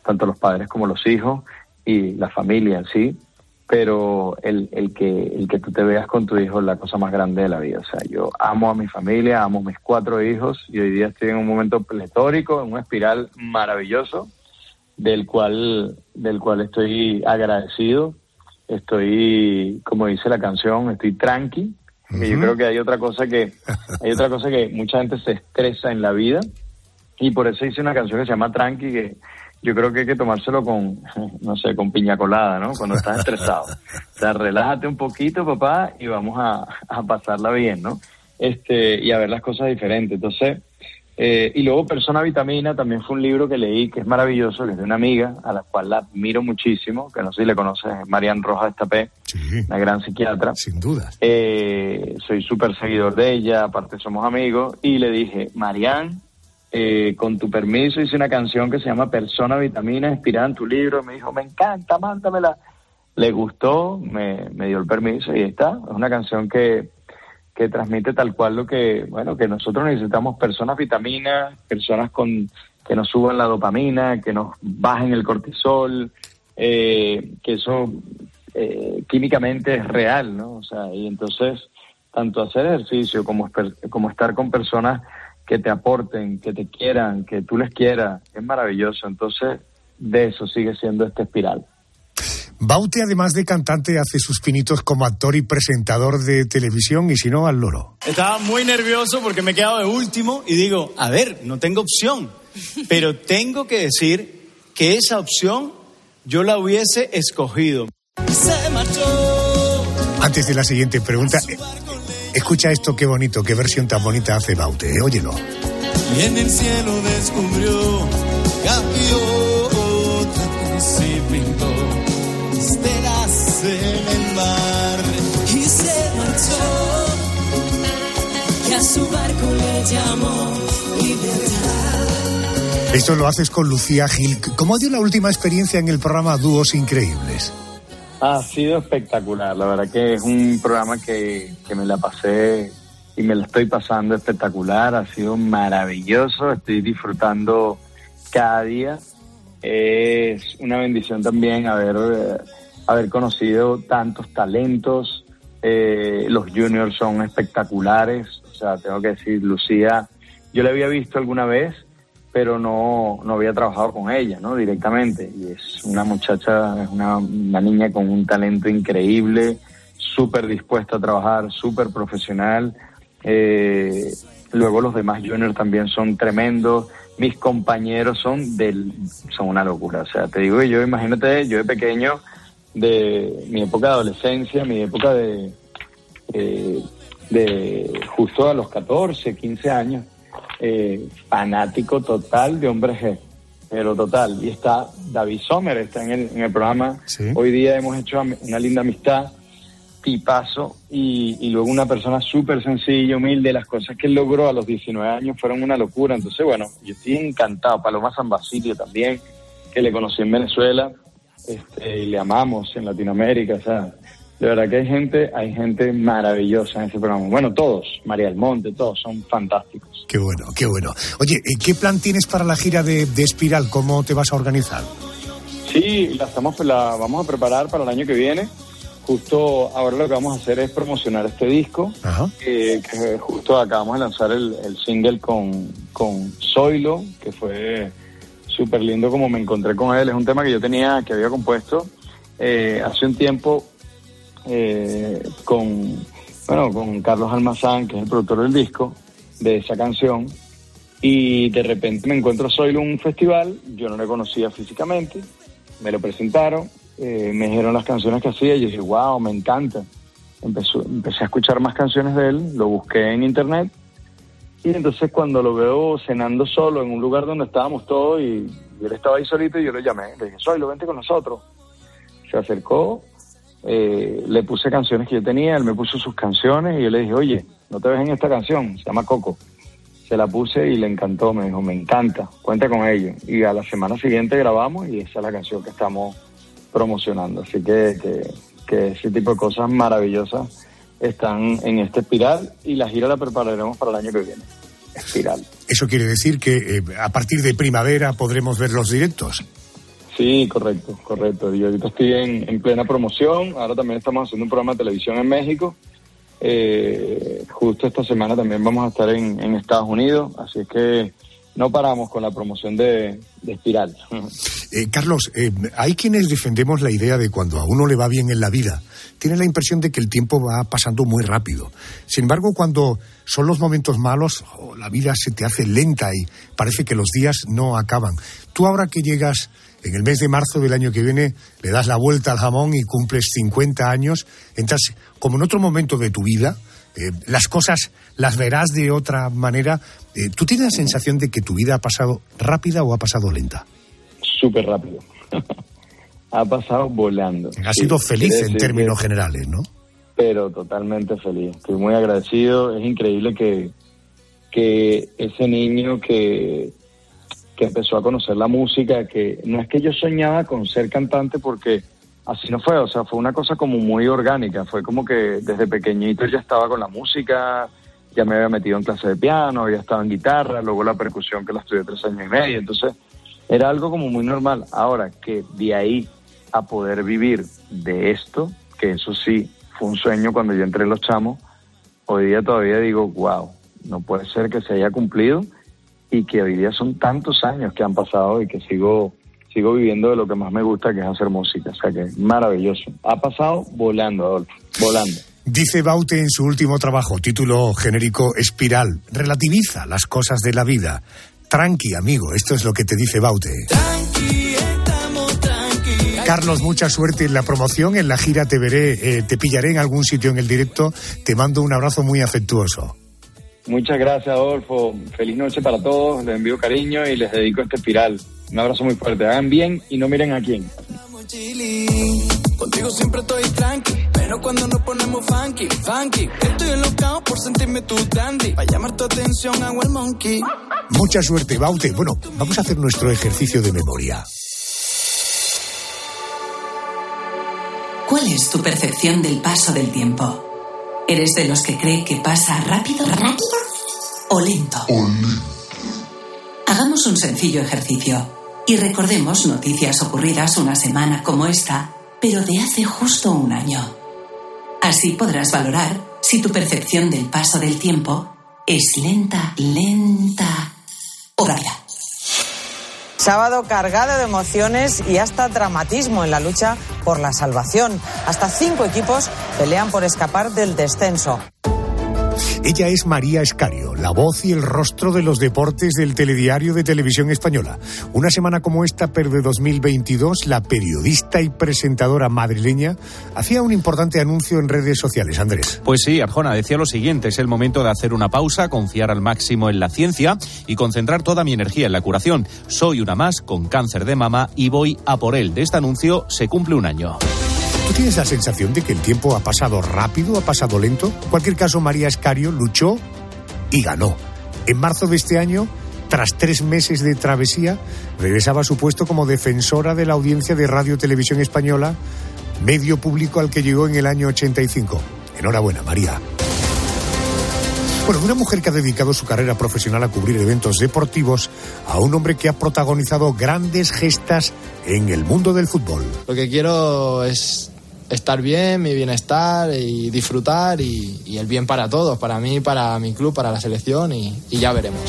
tanto los padres como los hijos y la familia en sí, pero el, el que el que tú te veas con tu hijo es la cosa más grande de la vida. O sea, yo amo a mi familia, amo a mis cuatro hijos y hoy día estoy en un momento pletórico, en una espiral maravilloso del cual del cual estoy agradecido. Estoy, como dice la canción, estoy tranqui. que yo creo que hay otra cosa que <laughs> hay otra cosa que mucha gente se estresa en la vida y por eso hice una canción que se llama Tranqui que yo creo que hay que tomárselo con <laughs> no sé con piña colada no cuando estás estresado. O sea relájate un poquito papá y vamos a, <laughs> a pasarla bien no este y a ver las cosas diferentes. Entonces eh, y luego Persona Vitamina también fue un libro que leí que es maravilloso, que es de una amiga a la cual la admiro muchísimo, que no sé si le conoces, es Marian Rojas Estapé, una gran psiquiatra. Sin duda. Eh, soy súper seguidor de ella, aparte somos amigos, y le dije, Marian, eh, con tu permiso hice una canción que se llama Persona Vitamina, inspirada en tu libro. Me dijo, me encanta, mándamela. Le gustó, me, me dio el permiso y está. Es una canción que, que transmite tal cual lo que, bueno, que nosotros necesitamos personas vitaminas, personas con que nos suban la dopamina, que nos bajen el cortisol, eh, que eso eh, químicamente es real, ¿no? O sea, y entonces tanto hacer ejercicio como, como estar con personas que te aporten, que te quieran, que tú les quieras, es maravilloso. Entonces, de eso sigue siendo esta espiral. Baute, además de cantante, hace sus pinitos como actor y presentador de televisión y si no, al loro. Estaba muy nervioso porque me he quedado de último y digo, a ver, no tengo opción, pero tengo que decir que esa opción yo la hubiese escogido. Se marchó. Antes de la siguiente pregunta, escucha esto, qué bonito, qué versión tan bonita hace Baute, eh, óyelo. Y en el cielo descubrió gaviotas y pintó estelas en el mar. Y se marchó y a su barco le llamó libertad. Esto lo haces con Lucía Gil. ¿Cómo ha sido la última experiencia en el programa Dúos Increíbles? Ha sido espectacular, la verdad que es un programa que, que me la pasé y me la estoy pasando espectacular, ha sido maravilloso, estoy disfrutando cada día. Es una bendición también haber, eh, haber conocido tantos talentos, eh, los juniors son espectaculares, o sea, tengo que decir, Lucía, yo la había visto alguna vez, pero no, no había trabajado con ella, ¿no? Directamente. Y es una muchacha, es una, una niña con un talento increíble, súper dispuesta a trabajar, súper profesional. Eh, luego los demás juniors también son tremendos. Mis compañeros son del, son una locura. O sea, te digo, yo imagínate, yo de pequeño, de mi época de adolescencia, mi época de, eh, de justo a los 14, 15 años, eh, fanático total de Hombres G, pero total. Y está David Sommer, está en el, en el programa. Hoy día hemos hecho una linda amistad, tipazo, y, y luego una persona súper sencilla, humilde. Las cosas que él logró a los 19 años fueron una locura. Entonces, bueno, yo estoy encantado. Paloma San Basilio también, que le conocí en Venezuela, este, y le amamos en Latinoamérica, o sea, de verdad que hay gente, hay gente maravillosa en ese programa. Bueno, todos, María del Monte, todos son fantásticos. Qué bueno, qué bueno. Oye, eh, ¿qué plan tienes para la gira de, de Espiral? ¿Cómo te vas a organizar? Sí, la estamos, la vamos a preparar para el año que viene. Justo ahora lo que vamos a hacer es promocionar este disco, eh, que justo acabamos de lanzar el, el single con, con Zoilo, que fue súper lindo como me encontré con él. Es un tema que yo tenía, que había compuesto eh, hace un tiempo eh, con, bueno, con Carlos Almazán, que es el productor del disco, de esa canción. Y de repente me encuentro a Zoilo en un festival, yo no le conocía físicamente, me lo presentaron, eh, me dijeron las canciones que hacía y yo dije, wow, me encanta. Empezó, empecé a escuchar más canciones de él, lo busqué en internet y entonces cuando lo veo cenando solo en un lugar donde estábamos todos y, y él estaba ahí solito y yo lo llamé, le dije, Zoilo, vente con nosotros. Se acercó, eh, le puse canciones que yo tenía, él me puso sus canciones y yo le dije, oye, no te ves en esta canción, se llama Coco. Se la puse y le encantó, me dijo, me encanta, cuenta con ello. Y a la semana siguiente grabamos y esa es la canción que estamos promocionando. Así que, que, ese tipo de cosas maravillosas están en este espiral y la gira la prepararemos para el año que viene. Espiral. Eso quiere decir que eh, a partir de primavera podremos ver los directos. Sí, correcto, correcto. Yo ahorita estoy en, en plena promoción. Ahora también estamos haciendo un programa de televisión en México. Eh, justo esta semana también vamos a estar en, Estados Unidos. Así es que no paramos con la promoción de, de Espiral. <laughs> Eh, Carlos, eh, hay quienes defendemos la idea de cuando a uno le va bien en la vida, tiene la impresión de que el tiempo va pasando muy rápido. Sin embargo, cuando son los momentos malos, oh, la vida se te hace lenta y parece que los días no acaban. Tú ahora que llegas en el mes de marzo del año que viene, le das la vuelta al jamón y cumples 50 años, entras como en otro momento de tu vida, eh, las cosas las verás de otra manera. Eh, ¿Tú tienes la sensación de que tu vida ha pasado rápida o ha pasado lenta? Súper rápido. <laughs> ha pasado volando. Has Sí, sido feliz quiere en términos que- generales, ¿no? pero totalmente feliz. Estoy muy agradecido. Es increíble que, que ese niño que, que empezó a conocer la música, que no es que yo soñaba con ser cantante porque así no fue, o sea, fue una cosa como muy orgánica, fue como que desde pequeñito ya estaba con la música, ya me había metido en clase de piano, ya estaba en guitarra, luego la percusión que la estudié tres años y medio, entonces era algo como muy normal. Ahora que de ahí a poder vivir de esto, que eso sí fue un sueño cuando yo entré en los chamos, hoy día todavía digo, wow, no puede ser que se haya cumplido y que hoy día son tantos años que han pasado y que sigo sigo viviendo de lo que más me gusta, que es hacer música. O sea que maravilloso. Ha pasado volando, Adolfo, volando. Dice Baute en su último trabajo, título genérico Espiral, relativiza las cosas de la vida. Tranqui, amigo, esto es lo que te dice Baute. Carlos, mucha suerte en la promoción, en la gira te veré, eh, te pillaré en algún sitio en el directo, te mando un abrazo muy afectuoso. Muchas gracias, Adolfo. Feliz noche para todos. Les envío cariño y les dedico este espiral. Un abrazo muy fuerte. Hagan bien y no miren a quién. chilling. Contigo siempre estoy tranqui, pero cuando nos ponemos funky, funky, estoy enlocado por sentirme tu dandy. Para llamar tu atención hago el monkey. Mucha suerte, Baute. Bueno, vamos a hacer nuestro ejercicio de memoria. ¿Cuál es tu percepción del paso del tiempo? ¿Eres de los que cree que pasa rápido? ¿Rápido? ¿O lento? Hagamos un sencillo ejercicio y recordemos noticias ocurridas una semana como esta, pero de hace justo un año. Así podrás valorar si tu percepción del paso del tiempo es lenta, lenta o rápida. Sábado cargado de emociones y hasta dramatismo en la lucha por la salvación. Hasta cinco equipos pelean por escapar del descenso. Ella es María Escario, la voz y el rostro de los deportes del telediario de televisión española. Una semana como esta, pero de 2022, la periodista y presentadora madrileña hacía un importante anuncio en redes sociales. Andrés. Pues sí, Arjona decía lo siguiente, es el momento de hacer una pausa, confiar al máximo en la ciencia y concentrar toda mi energía en la curación. Soy una más con cáncer de mama y voy a por él. De este anuncio se cumple un año. ¿Tú tienes la sensación de que el tiempo ha pasado rápido, ha pasado lento? En cualquier caso, María Escario luchó y ganó. En marzo de este año, tras tres meses de travesía, regresaba a su puesto como defensora de la audiencia de Radio Televisión Española, medio público al que llegó en el año 85. Enhorabuena, María. Bueno, de una mujer que ha dedicado su carrera profesional a cubrir eventos deportivos a un hombre que ha protagonizado grandes gestas en el mundo del fútbol. Lo que quiero es estar bien, mi bienestar y disfrutar y, el bien para todos, para mí, para mi club, para la selección y ya veremos.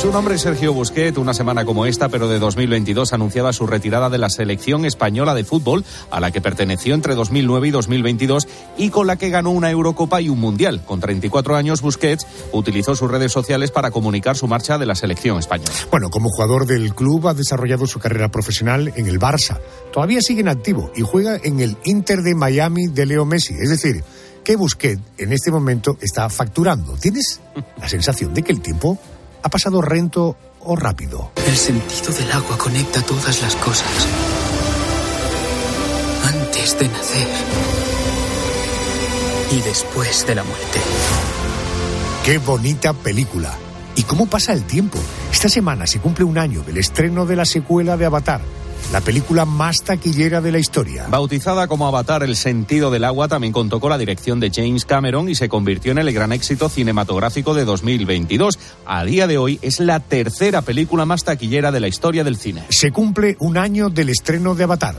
Su nombre es Sergio Busquet, una semana como esta, pero de 2022 anunciaba su retirada de la selección española de fútbol, a la que perteneció entre 2009 y 2022 y con la que ganó una Eurocopa y un Mundial. Con 34 años, Busquets utilizó sus redes sociales para comunicar su marcha de la selección española. Bueno, como jugador del club ha desarrollado su carrera profesional en el Barça. Todavía sigue en activo y juega en el Inter de Miami de Leo Messi. Es decir, que Busquets en este momento está facturando. ¿Tienes la sensación de que el tiempo ha pasado rento o rápido? El sentido del agua conecta todas las cosas. Antes de nacer y después de la muerte. Qué bonita película. ¿Y cómo pasa el tiempo? Esta semana se cumple un año del estreno de la secuela de Avatar, la película más taquillera de la historia. Bautizada como Avatar El sentido del agua, también contó con la dirección de James Cameron y se convirtió en el gran éxito cinematográfico de 2022. A día de hoy es la tercera película más taquillera de la historia del cine. Se cumple un año del estreno de Avatar,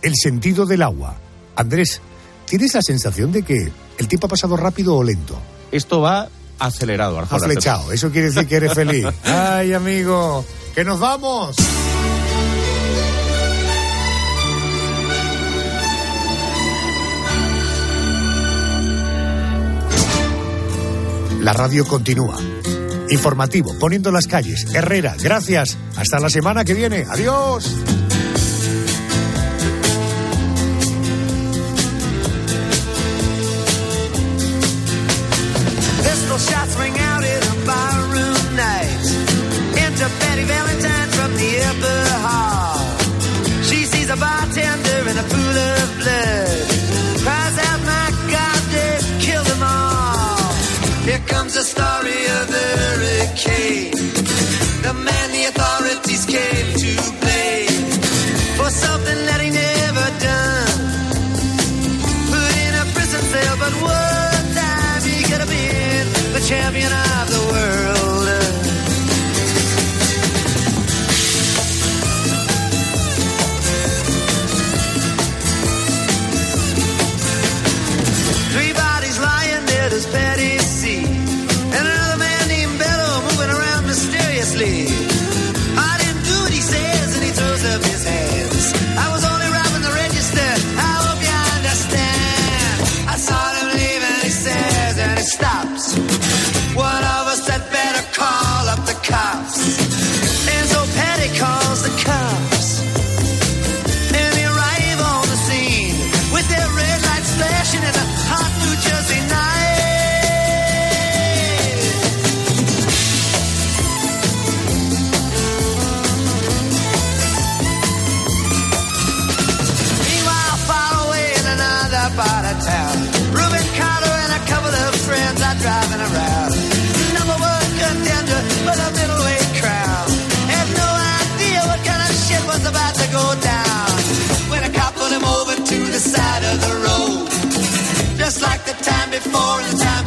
El sentido del agua. Andrés, ¿tienes la sensación de que el tiempo ha pasado rápido o lento? Esto va acelerado, Arjona. Ha flechado, eso quiere decir que eres feliz. <laughs> Ay, amigo, que nos vamos. La radio continúa. Informativo, poniendo las calles. Herrera, gracias. Hasta la semana que viene. Adiós. Pistol shots ring out story of the hurricane. The man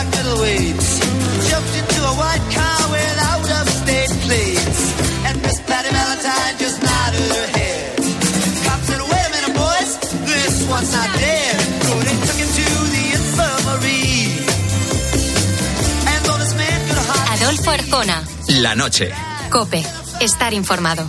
bucket weights. Jumped into a white car with out state plates. And Miss Patty Valentine just nodded her head. Cop said, wait a minute, boys, this one's not dead. So they took him to the infirmary. And though this man could hardly Adolfo Arcona. La noche. Cope. Estar informado.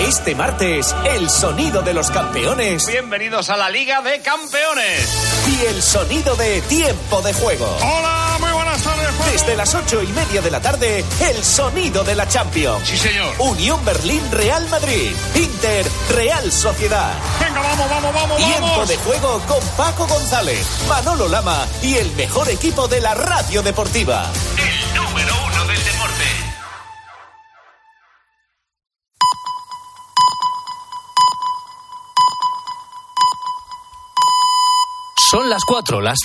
Este martes, el sonido de los campeones. Bienvenidos a la Liga de Campeones. Y el sonido de tiempo de juego. Hola, muy buenas tardes. Desde las ocho y media de la tarde, el sonido de la Champions. Sí, señor. Unión Berlín, Real Madrid. Inter, Real Sociedad. Venga, vamos, vamos, vamos, Tiempo vamos. de juego con Paco González, Manolo Lama y el mejor equipo de la radio deportiva. Son las cuatro, las